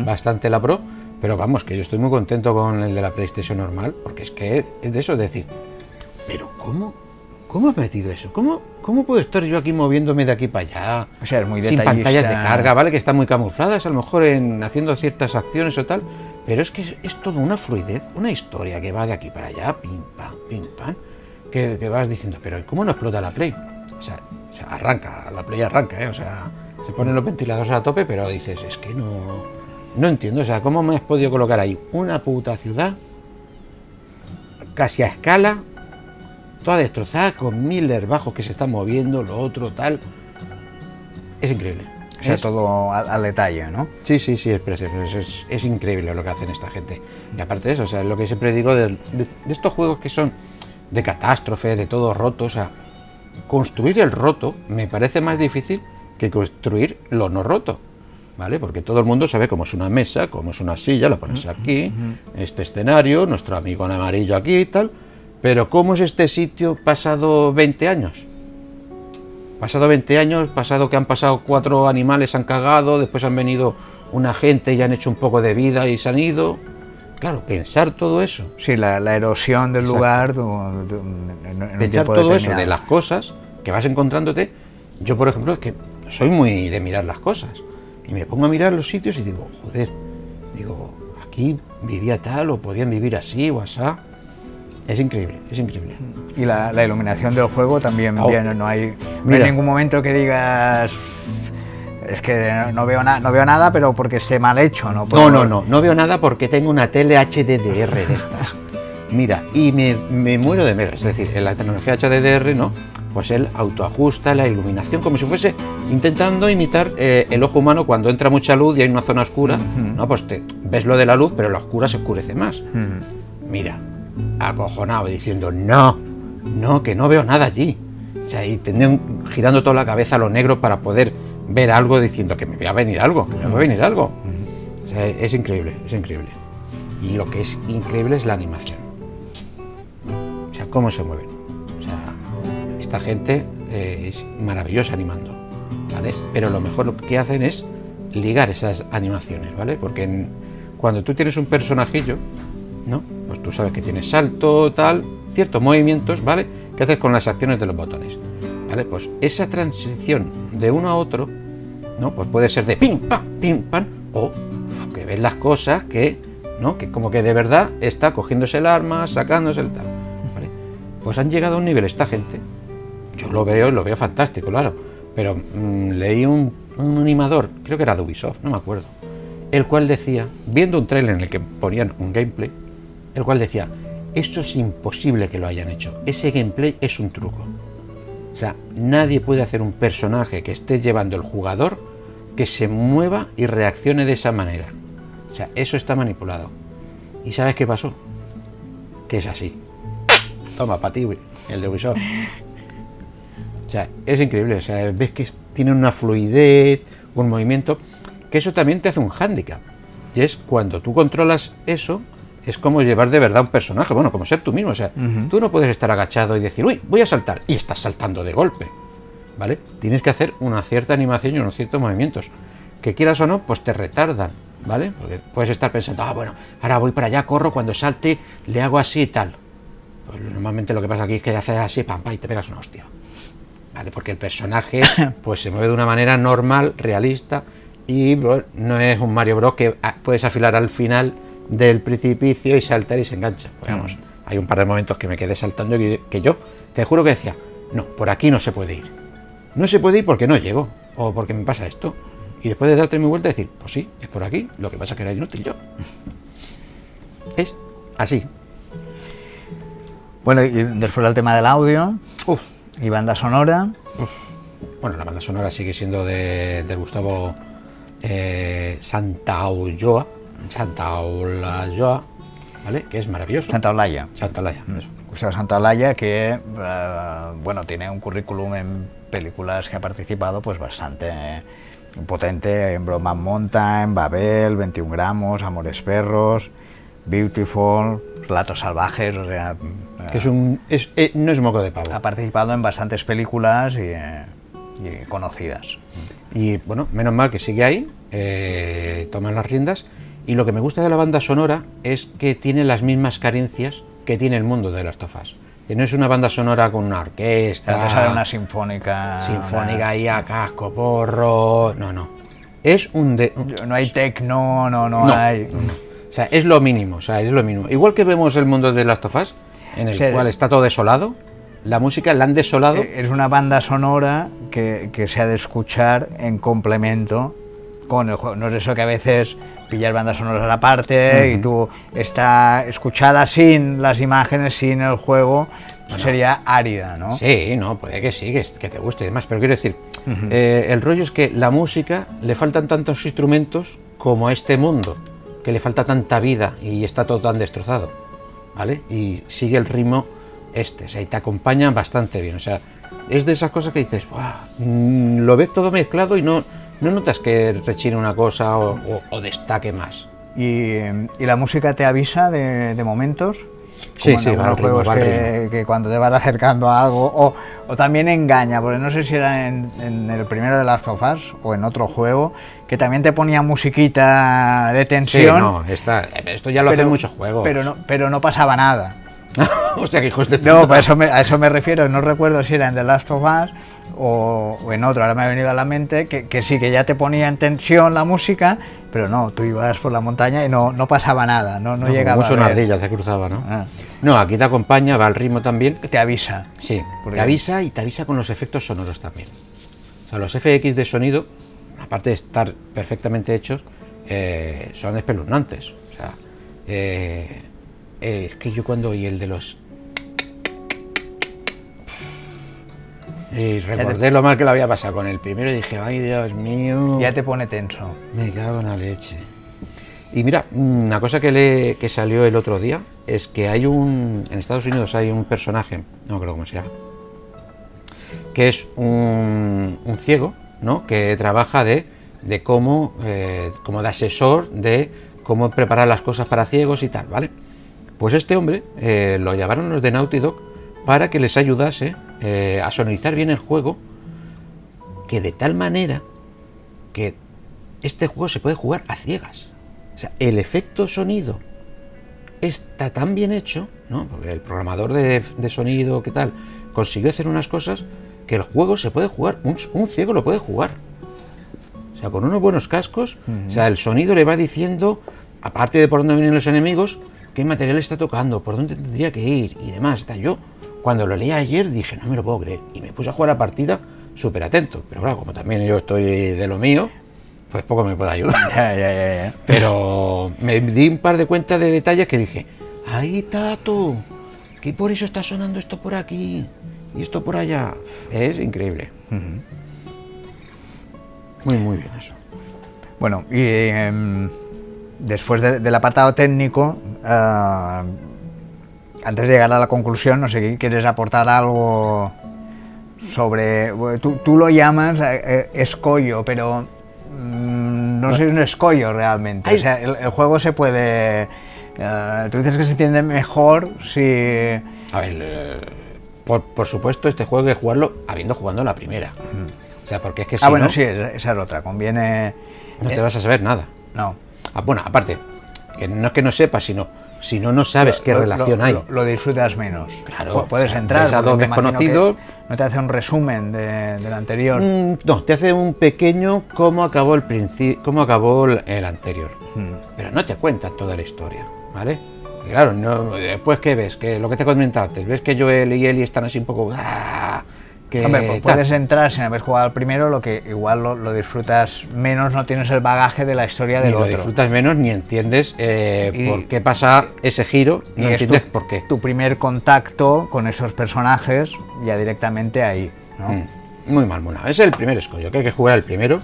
bastante la Pro. Pero vamos, que yo estoy muy contento con el de la PlayStation normal. Porque es que es de eso, es decir, pero ¿cómo? ¿Cómo has metido eso? ¿Cómo, ¿Cómo puedo estar yo aquí moviéndome de aquí para allá? O sea, es muy Sin pantallas de carga, ¿vale? Que están muy camufladas, a lo mejor en haciendo ciertas acciones o tal. Pero es que es, es todo una fluidez, una historia que va de aquí para allá, pim, pam, pim, pam. Que, que vas diciendo, pero ¿cómo no explota la Play? O sea, o sea, arranca, la Play arranca, ¿eh? O sea, se ponen los ventiladores a tope, pero dices, es que no. No entiendo, o sea, ¿cómo me has podido colocar ahí una puta ciudad casi a escala, toda destrozada, con mil bajos que se están moviendo, lo otro, tal. Es increíble. O sea, Es- todo al, al detalle, ¿no? Sí, sí, sí, es precioso. Es, es- es increíble lo que hacen esta gente. Y aparte de eso, o sea, lo que siempre digo de, de- de estos juegos que son de catástrofe, de todo roto, o sea, construir el roto me parece más difícil que construir lo no roto. ¿Vale? Porque todo el mundo sabe cómo es una mesa, cómo es una silla, la pones aquí, este escenario, nuestro amigo en amarillo aquí y tal. Pero ¿cómo es este sitio pasado 20 años? Pasado 20 años, pasado que han pasado cuatro animales, han cagado, después han venido una gente y han hecho un poco de vida y se han ido. Claro, pensar todo eso, Sí, la, la erosión del Exacto. lugar. de en- pensar todo eso de las cosas que vas encontrándote. Yo, por ejemplo, es que soy muy de mirar las cosas. Y me pongo a mirar los sitios y digo, joder, digo, aquí vivía tal o podían vivir así o asá. Es increíble, es increíble. Y la, la iluminación del juego también Oh. bien, no hay, no hay ningún momento que digas es que no, veo nada no veo nada pero porque esté mal hecho no No, no, no, no veo nada porque tengo una tele HDDR de estas. Mira, y me, me muero de miedo. Es decir, en la tecnología HDDR, ¿no? Pues él autoajusta la iluminación como si fuese intentando imitar eh, el ojo humano cuando entra mucha luz y hay una zona oscura. No, pues te, ves lo de la luz, pero la oscura se oscurece más. Mira, acojonado, diciendo, no, no, que no veo nada allí. O sea, y girando toda la cabeza a lo negro para poder ver algo, diciendo que me va a venir algo, que me va a venir algo. O sea, es increíble, es increíble. Y lo que es increíble es la animación. Cómo se mueven. O sea, esta gente eh, es maravillosa animando, ¿vale? Pero lo mejor que hacen es ligar esas animaciones, ¿vale? Porque cuando tú tienes un personajillo, ¿no? Pues tú sabes que tienes salto, tal, ciertos movimientos, ¿vale? Que haces con las acciones de los botones, ¿vale? Pues esa transición de uno a otro, ¿no? Pues puede ser de pim, pam, pim, pam, o que ves las cosas que, ¿no? Que como que de verdad está cogiéndose el arma, sacándose el tal. Pues han llegado a un nivel esta gente, yo lo veo y lo veo fantástico, claro, pero mm, leí un, un animador, creo que era de Ubisoft, no me acuerdo, el cual decía, viendo un trailer en el que ponían un gameplay, el cual decía, esto es imposible que lo hayan hecho, ese gameplay es un truco. O sea, nadie puede hacer un personaje que esté llevando el jugador que se mueva y reaccione de esa manera. O sea, eso está manipulado. ¿Y sabes qué pasó? Que es así. Toma, para ti, el de Ubisoft. O sea, es increíble. O sea, ves que tiene una fluidez, un movimiento, que eso también te hace un hándicap. Y es cuando tú controlas eso, es como llevar de verdad un personaje, bueno, como ser tú mismo. O sea, tú no puedes estar agachado y decir, uy, voy a saltar, y estás saltando de golpe. ¿Vale? Tienes que hacer una cierta animación y unos ciertos movimientos. Que quieras o no, pues te retardan ¿vale? Porque puedes estar pensando, ah, bueno, ahora voy para allá, corro, cuando salte, le hago así y tal. Pues normalmente lo que pasa aquí es que haces así, pam, pam, y te pegas una hostia. ¿Vale? Porque el personaje pues se mueve de una manera normal, realista, y no es un Mario Bros que ah, puedes afilar al final del precipicio y saltar y se engancha. Pues vamos, hay un par de momentos que me quedé saltando y que yo te juro que decía, no, por aquí no se puede ir. No se puede ir porque no llego, o porque me pasa esto. Y después de darte mi vuelta decir, pues sí, es por aquí, lo que pasa es que era inútil yo. Es así. Bueno, y después del tema del audio Uf, y banda sonora. Bueno, la banda sonora sigue siendo de, de Gustavo eh, Santaolloa, Santaolalla, ¿vale? Que es maravilloso. Santa Olaya. Santaolalla, eso. Gustavo Santaolalla que, eh, bueno, tiene un currículum en películas que ha participado pues bastante eh, potente, en Broman Mountain, Babel, 21 gramos, Amores Perros, Beautiful, Relatos Salvajes, o sea... Que es un, es- eh, no es moco de pavo. Ha participado en bastantes películas y, eh, y conocidas. Y bueno, menos mal que sigue ahí, eh, toman las riendas. Y lo que me gusta de la banda sonora es que tiene las mismas carencias que tiene el mundo de las tofas. Que no es una banda sonora con una orquesta, sale una sinfónica... sinfónica ahí a casco, porro. No, no. Es un. De, una- No hay tecno, no, no, No, hay... O sea, es lo mínimo, o sea, es lo mínimo. Igual que vemos el mundo de las tofas, en el Sí. cual está todo desolado, la música la han desolado. Eh, Es una banda sonora que, que se ha de escuchar en complemento con el juego. No es eso que a veces pillas bandas sonoras aparte y tú está escuchada sin las imágenes, sin el juego, sería árida, ¿no? Sí, no, puede que sí, que, que te guste y demás, pero quiero decir, eh, el rollo es que la música le faltan tantos instrumentos como a este mundo, que le falta tanta vida y está todo tan destrozado, ¿vale? Y sigue el ritmo este, o sea, y te acompaña bastante bien, o sea, es de esas cosas que dices, mm, lo ves todo mezclado y no, no notas que rechine una cosa o, o- o destaque más. Y, y la música te avisa de, de momentos. Sí, como en sí, va ritmo, juegos va que, que cuando te vas acercando a algo, o, o también engaña, porque no sé si era en, en el primero de Last of Us o en otro juego, que también te ponía musiquita de Sí, tensión. no, está, esto ya lo hacen muchos juegos. Pero no, pero no pasaba nada. Hostia, que hijos de No, puta. a eso, me, a eso me refiero, no recuerdo si era en The Last of Us o, o en otro, ahora me ha venido a la mente que, que sí, que ya te ponía en tensión la música, pero no, tú ibas por la montaña y no, no pasaba nada, no, no, No, llegaba ver. ardilla se cruzaba, ¿no? Ah. No, aquí te acompaña, va al ritmo también. Te avisa. Sí, te avisa y te avisa con los efectos sonoros también. O sea, los FX de sonido, aparte de estar perfectamente hechos, eh, son espeluznantes. O sea, eh, eh, es que yo cuando oí el de los... Y recordé lo mal que lo había pasado con el primero y dije, ay Dios mío. Ya te pone tenso. Me cago en la leche. Y mira, una cosa que, le, que salió el otro día es que hay un. En Estados Unidos hay un personaje, no acuerdo cómo se llama, que es un, un ciego, ¿no? Que trabaja de, cómo. eh, como de asesor de cómo preparar las cosas para ciegos y tal, ¿vale? Pues este hombre eh, lo llevaron los de Naughty Dog para que les ayudase eh, a sonorizar bien el juego, que de tal manera que este juego se puede jugar a ciegas. O sea, el efecto sonido está tan bien hecho, ¿no? Porque el programador de, de sonido, ¿qué tal? Consiguió hacer unas cosas que el juego se puede jugar, un, un ciego lo puede jugar. O sea, con unos buenos cascos, o sea, el sonido le va diciendo, aparte de por dónde vienen los enemigos, qué material está tocando, por dónde tendría que ir y demás. Está yo, cuando lo leí ayer, dije, no me lo puedo creer. Y me puse a jugar la partida súper atento. Pero claro, como también yo estoy de lo mío, pues poco me puede ayudar. Ya, ya, ya, ya. Pero me di un par de cuentas de detalles que dije, ¡ay, Tato! Que por eso está sonando esto por aquí y esto por allá. Es increíble. Muy, muy bien eso. Bueno, y em, después de- del apartado técnico, ah, antes de llegar a la conclusión, no sé, ¿quieres aportar algo sobre... Tú, tú lo llamas eh, eh, escollo, pero mm, no sé si es un escollo realmente. O sea, el, el juego se puede... ah, tú dices que se entiende mejor si... A ver, eh, por, por supuesto, este juego hay que jugarlo habiendo jugado la primera. O sea, porque es que si ah, bueno, no, sí, esa es otra. Conviene... no te vas a saber nada. No. Ah, bueno, aparte, que no es que no sepas, sino si no, no sabes qué Lo- relación lo- hay. Lo, disfrutas menos. Claro, Pu- Puedes entrar. a dos desconocidos. No te hace un resumen de- del anterior. Mm, no, te hace un pequeño cómo acabó el principio, cómo acabó el, el anterior. Mm. Pero no te cuentan toda la historia, ¿vale? Y claro, no, después que ves, que lo que te he comentado antes, ves que Joel y Ellie están así un poco. ¡ah! que Hombre, pues puedes entrar sin haber jugado al primero, lo que igual lo, lo disfrutas menos, no tienes el bagaje de la historia ni del lo otro. disfrutas menos ni entiendes eh, Y- por qué pasa ese giro, Y no es entiendes tu, por qué. tu primer contacto con esos personajes ya directamente ahí, ¿no? Mm, Muy mal, mona. Es el primer escollo, que hay que jugar el primero,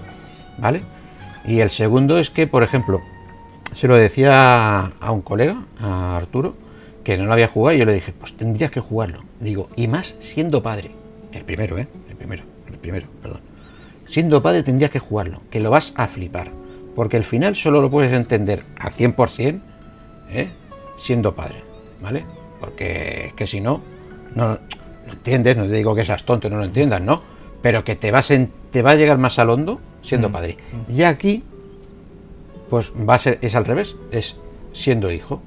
¿vale? Y el segundo es que, por ejemplo, se lo decía a un colega, a Arturo, que no lo había jugado y yo le dije, pues tendrías que jugarlo. Digo, y más siendo padre. El primero, ¿eh? El primero, el primero, perdón. Siendo padre tendrías que jugarlo, que lo vas a flipar. Porque el final solo lo puedes entender al 100%, ¿eh? Siendo padre, ¿vale? Porque es que si no, no lo entiendes, no te digo que seas tonto y no lo entiendas, ¿no? Pero que te, vas en- te va a llegar más al hondo siendo padre. Y aquí, pues va a ser, es al revés, es siendo hijo,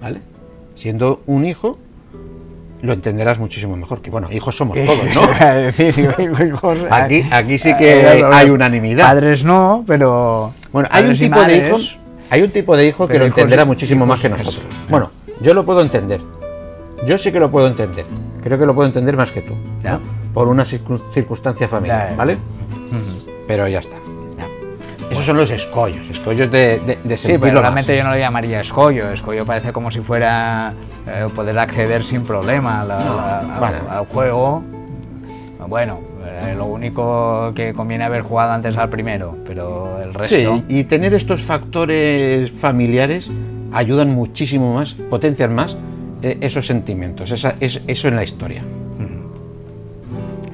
¿vale? Siendo un hijo, lo entenderás muchísimo mejor. Que bueno, hijos somos todos, ¿no? Aquí, aquí sí que eh, hay unanimidad. Padres no, pero. Bueno, hay un tipo de hijo, hay un tipo de hijo que lo hijos- entenderá muchísimo hijos- más que nosotros. Bueno, yo lo puedo entender. Yo sí que lo puedo entender. Creo que lo puedo entender más que tú. ¿no? Por una circun- circunstancia familiar. ¿vale? Pero ya está. Esos son los escollos, escollos de, de, de Sí, pero más. realmente yo no lo llamaría escollo. Escollo parece como si fuera eh, poder acceder sin problema la- No, a- a- bueno. al juego. Bueno, eh, lo único que conviene haber jugado antes al primero, pero el resto. Sí, y tener estos factores familiares ayudan muchísimo más, potencian más eh, esos sentimientos, esa, es, eso en la historia.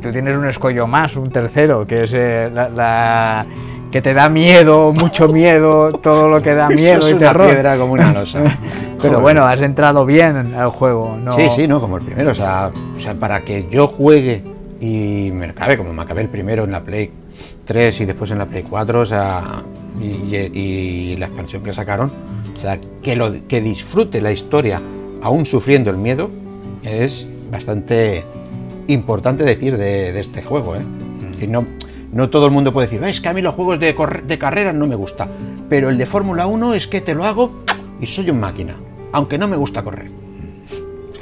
Tú tienes un escollo más, un tercero, que es eh, la, la- que te da miedo, mucho miedo, todo lo que da miedo Eso es y una terror. piedra como una losa. Pero bueno, has entrado bien al juego, ¿no? Sí, sí, no, como el primero. O sea, o sea, para que yo juegue y me acabe, como me acabé el primero en la Play 3 y después en la Play 4, o sea, y, y- y la expansión que sacaron, o sea, que, lo, que disfrute la historia aún sufriendo el miedo, es bastante importante decir de, de este juego. ¿eh? Es decir, no, no todo el mundo puede decir, "Ah, es que a mí los juegos de, de carreras no me gusta, pero el de Fórmula 1 es que te lo hago y soy un máquina, aunque no me gusta correr.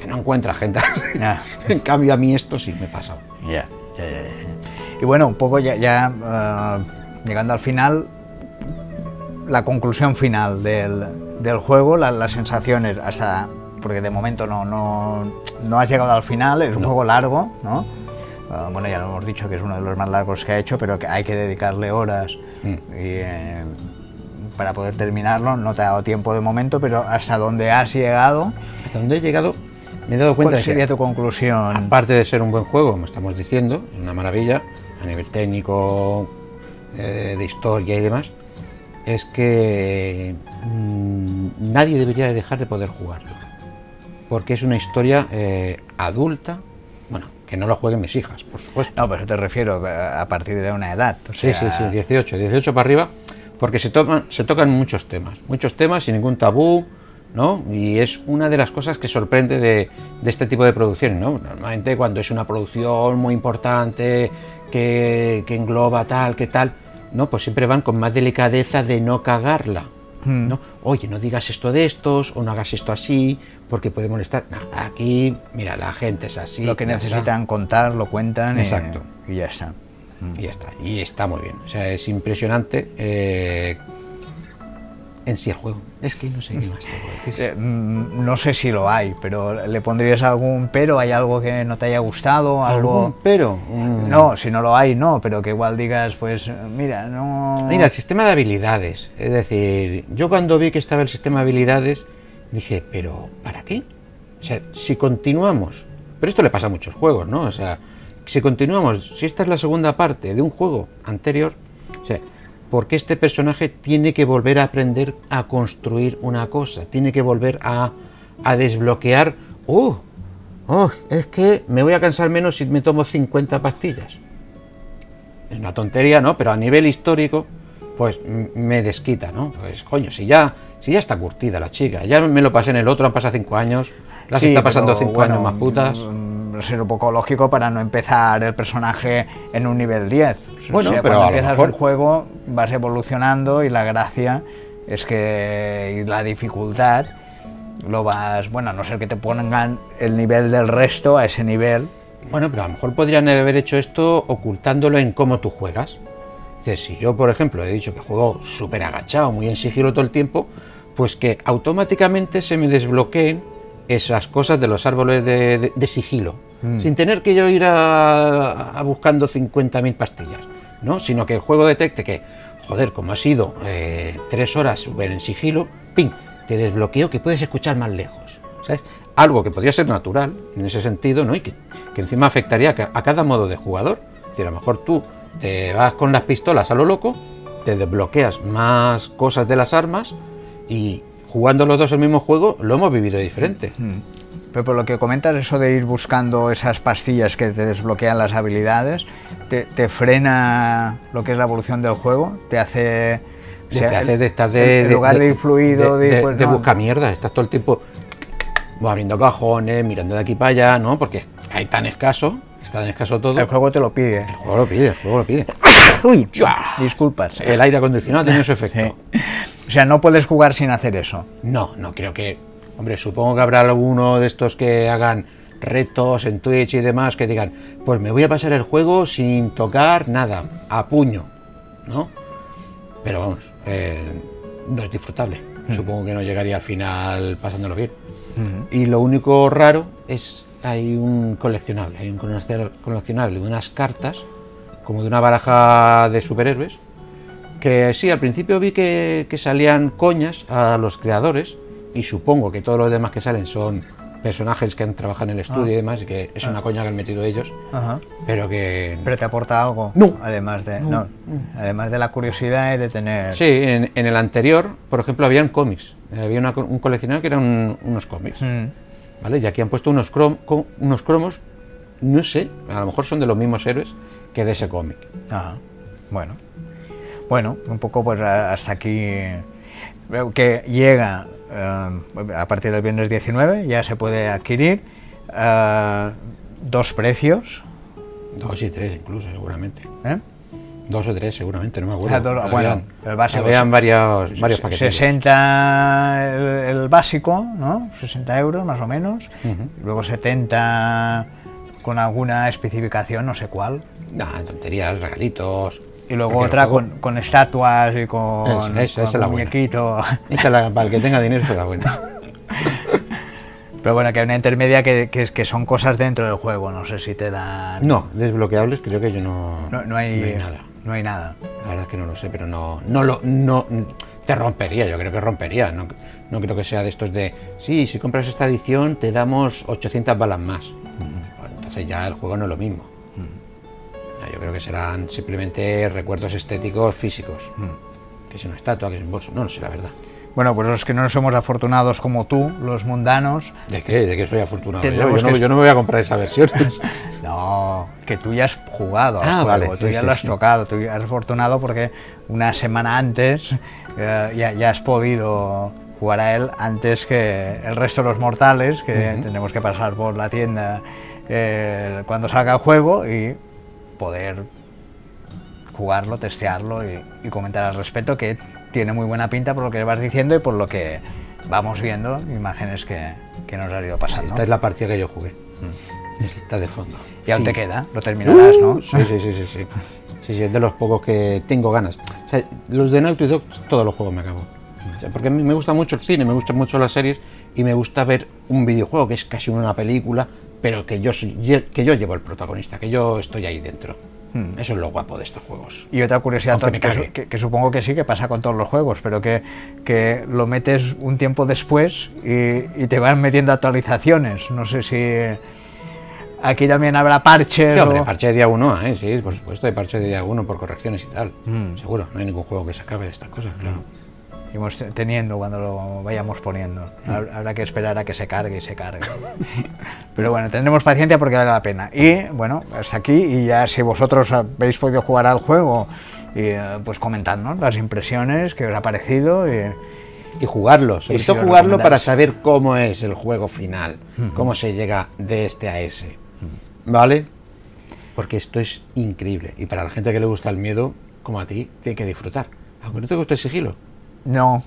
No encuentra gente. En cambio, a mí esto sí me ha pasado. Ya, ya, ya, ya. Y bueno, un poco ya, ya, eh, llegando al final, la conclusión final del, del juego, la- las sensaciones, hasta porque de momento no, no, no has llegado al final, es un juego largo, ¿no? Eh, bueno, ya lo hemos dicho que es uno de los más largos que ha hecho, pero que hay que dedicarle horas Mm. y, eh, para poder terminarlo. No te ha dado tiempo de momento, pero hasta dónde has llegado, Hasta donde he llegado, me he dado cuenta ¿cuál de que, sería tu conclusión? aparte de ser un buen juego, como estamos diciendo, una maravilla, a nivel técnico, eh, de historia y demás, es que mm, nadie debería dejar de poder jugarlo. Porque es una historia eh, adulta, bueno, que no lo jueguen mis hijas, por supuesto. No, pero te refiero a a partir de una edad. o Sí, sí, sí, 18, 18 para arriba, porque se, toman, se tocan muchos temas, muchos temas sin ningún tabú, ¿no? Y es una de las cosas que sorprende de, de este tipo de producciones, ¿no? Normalmente cuando es una producción muy importante, que, que engloba tal, que tal, ¿no? Pues siempre van con más delicadeza de no cagarla, Hmm. ¿no? Oye, no digas esto de estos, o no hagas esto así, porque puede molestar. No, aquí, mira, la gente es así. lo que está. necesitan contar, lo cuentan y- Exacto. y, ya está. Y ya está. Y está muy bien. O sea, es impresionante eh, en sí el juego. Es que no sé qué más te puedo decir. Eh, mm, no sé si lo hay, pero ¿le pondrías algún pero? ¿Hay algo que no te haya gustado? ¿Algún ¿Algo? pero? Mm. No, si no lo hay, no, pero que igual digas, pues mira, no... Mira, el sistema de habilidades. Es decir, yo cuando vi que estaba el sistema de habilidades, dije, pero ¿para qué? O sea, si continuamos, pero esto le pasa a muchos juegos, ¿no? O sea, si continuamos, si esta es la segunda parte de un juego anterior, o sea, ¿por qué este personaje tiene que volver a aprender a construir una cosa? Tiene que volver a, a desbloquear, ¡uh! ¡Oh! Es que me voy a cansar menos si me tomo 50 pastillas. Es una tontería, ¿no? Pero a nivel histórico pues me desquita, ¿no? Pues coño, si ya, si ya está curtida la chica, ya me lo pasé en el otro, han pasado cinco años, las Sí, está pasando pero, cinco bueno, años más putas. mm, Ser un poco lógico para no empezar el personaje en un nivel 10. Bueno, O sea, pero cuando empiezas mejor- el juego vas evolucionando y la gracia es que y la dificultad lo vas, bueno, a no ser que te pongan el nivel del resto a ese nivel. Bueno, pero a lo mejor podrían haber hecho esto ocultándolo en cómo tú juegas. Dices, si yo, por ejemplo, he dicho que juego súper agachado, muy en sigilo todo el tiempo, pues que automáticamente se me desbloqueen esas cosas de los árboles de, de- de sigilo, sin tener que yo ir a, a buscando 50.000 pastillas, ¿no? Sino que el juego detecte que, joder, como ha sido eh, tres horas súper en sigilo, ¡ping! Te desbloqueo que puedes escuchar más lejos, ¿sabes? Algo que podría ser natural en ese sentido, ¿no? Y que, que encima afectaría a, ca- a cada modo de jugador. Es a lo mejor tú te vas con las pistolas a lo loco, te desbloqueas más cosas de las armas y jugando los dos el mismo juego lo hemos vivido diferente. Pero por lo que comentas, eso de ir buscando esas pastillas que te desbloquean las habilidades, te, te frena lo que es la evolución del juego, te hace... o Te hace de estar de, en lugar de, ir fluido, de, de, de- pues, de no, busca mierda, estás todo el tiempo abriendo cajones, mirando de aquí para allá, ¿no? Porque hay tan escaso, está tan escaso todo. el juego te lo pide. El juego lo pide, el juego lo pide. Uy, disculpas. El aire acondicionado tiene su efecto. Sí. O sea, no puedes jugar sin hacer eso. No, no creo que. Hombre, supongo que habrá alguno de estos que hagan retos en Twitch y demás que digan, pues me voy a pasar el juego sin tocar nada, a puño, ¿no? Pero vamos, eh, no es disfrutable. Supongo que no llegaría al final pasándolo bien. Y lo único raro es hay un coleccionable, hay un coleccionable coleccionable de unas cartas, como de una baraja de superhéroes, que sí, al principio vi que, que salían coñas a los creadores y supongo que todos los demás que salen son personajes que han trabajado en el estudio y demás y que es una coña que han metido ellos, Ajá. pero que... Pero te aporta algo. No. Además de, no, además de la curiosidad y de tener. Sí, en, en el anterior, por ejemplo, habían cómics. Había una co- un coleccionario que eran unos cómics. Mm. ¿Vale? Y aquí han puesto unos, crom- unos cromos, no sé, a lo mejor son de los mismos héroes que de ese cómic. Ajá. Bueno. Bueno, un poco pues hasta aquí. Veo que llega eh, a partir del viernes 19, ya se puede adquirir. eh, dos precios. Dos y tres incluso, seguramente. ¿eh? Dos o tres, seguramente, no me Ah, acuerdo. dos- Habían- bueno, el básico, Habían varios, varios paquetes. 60 el, el básico, ¿no? 60 euros más o menos. Luego 70 con alguna especificación, no sé cuál. Nah, tonterías, regalitos. Y luego otra con, con estatuas y con, Esa, esa, con esa es la un buena. muñequito. Esa es la, para el que tenga dinero, esa es la buena. Pero bueno, que hay una intermedia que, que, que son cosas dentro del juego, no sé si te dan... No, desbloqueables creo que yo no, no, no hay, no hay nada. No hay nada. La verdad es que no lo sé, pero no, no lo, no, te rompería, yo creo que rompería. No, no creo que sea de estos de, sí, si compras esta edición te damos 800 balas más. Bueno, entonces ya el juego no es lo mismo. Yo creo que serán simplemente recuerdos estéticos físicos. Que es una estatua, que es un bolso. No, no sé la verdad. Bueno, pues los que no somos afortunados como tú, los mundanos, ¿De qué? ¿De qué soy afortunado? Yo, Tendremos yo no, que- yo no me voy a comprar esas versiones. No, que tú ya has jugado al Ah, juego, vale, tú sí, ya sí, lo has sí. tocado, tú ya eres afortunado porque una semana antes eh, ya, ya has podido jugar a él antes que el resto de los mortales, que Ujú. tenemos que pasar por la tienda eh, cuando salga el juego y poder jugarlo, testearlo y, y comentar al respecto, que tiene muy buena pinta por lo que vas diciendo y por lo que vamos viendo, imágenes que, que nos han ido pasando. Esta es la partida que yo jugué. Está de fondo. Y aún Sí. te queda, lo terminarás, ¿no? Uh, Sí, sí, sí, sí, sí. Sí, sí, es de los pocos que tengo ganas. O sea, los de Naughty Dog, todos los juegos me acabo. O sea, porque a mí me gusta mucho el cine, me gustan mucho las series y me gusta ver un videojuego que es casi una película, pero que yo, soy, que yo llevo el protagonista, que yo estoy ahí dentro. Hmm. Eso es lo guapo de estos juegos. Y otra curiosidad, que, supongo que sí, que pasa con todos los juegos, pero que, que lo metes un tiempo después y, y te van metiendo actualizaciones. No sé si aquí también habrá parches. Sí, hombre, o- parche de día 1, ¿eh? sí, por supuesto, hay parche de día 1 por correcciones y tal. Mm. Seguro, no hay ningún juego que se acabe de estas cosas, claro. Iremos te- teniendo cuando lo vayamos poniendo. Hab- Habrá que esperar a que se cargue y se cargue. Pero bueno, tendremos paciencia porque vale la pena. Y bueno, hasta aquí. Y ya si vosotros habéis podido jugar al juego y eh, pues comentadnos las impresiones que os ha parecido. Y, y jugarlo, sobre Y si todo lo jugarlo para saber cómo es el juego final, cómo se llega de este a ese. ¿Vale? Porque esto es increíble. Y para la gente que le gusta el miedo, como a ti, tiene que disfrutar. Aunque no te guste el sigilo. No,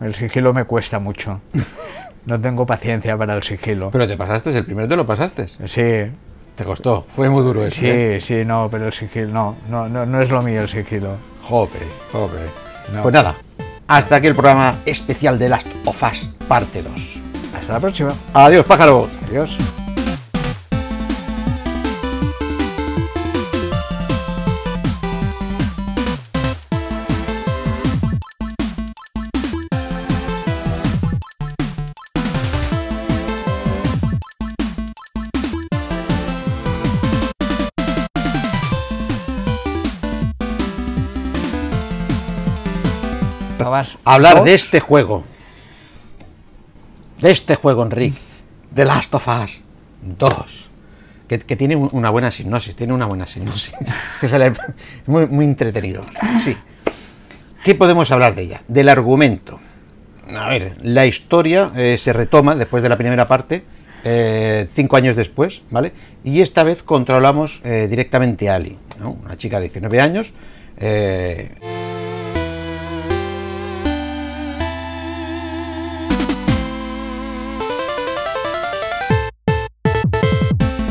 el sigilo me cuesta mucho. No tengo paciencia para el sigilo. Pero te pasaste, el primero te lo pasaste. Sí, Te costó, fue muy duro eso. sí, ¿eh? sí, no, pero el sigilo no, no, no, no es lo mío el sigilo. Jope, jope. No. Pues nada, hasta aquí el programa especial de Last of Us, parte 2. Hasta la próxima. Adiós, pájaro. Adiós. Hablar de este juego. De este juego, Enrique. De Last of Us 2. Que, que tiene un- una buena sinopsis, tiene una buena sinopsis. que muy, muy entretenido. Sí. ¿Qué podemos hablar de ella? Del argumento. A ver, la historia eh, se retoma después de la primera parte, eh, cinco años después, ¿vale? Y esta vez controlamos eh, directamente a Ali, ¿no? Una chica de 19 años.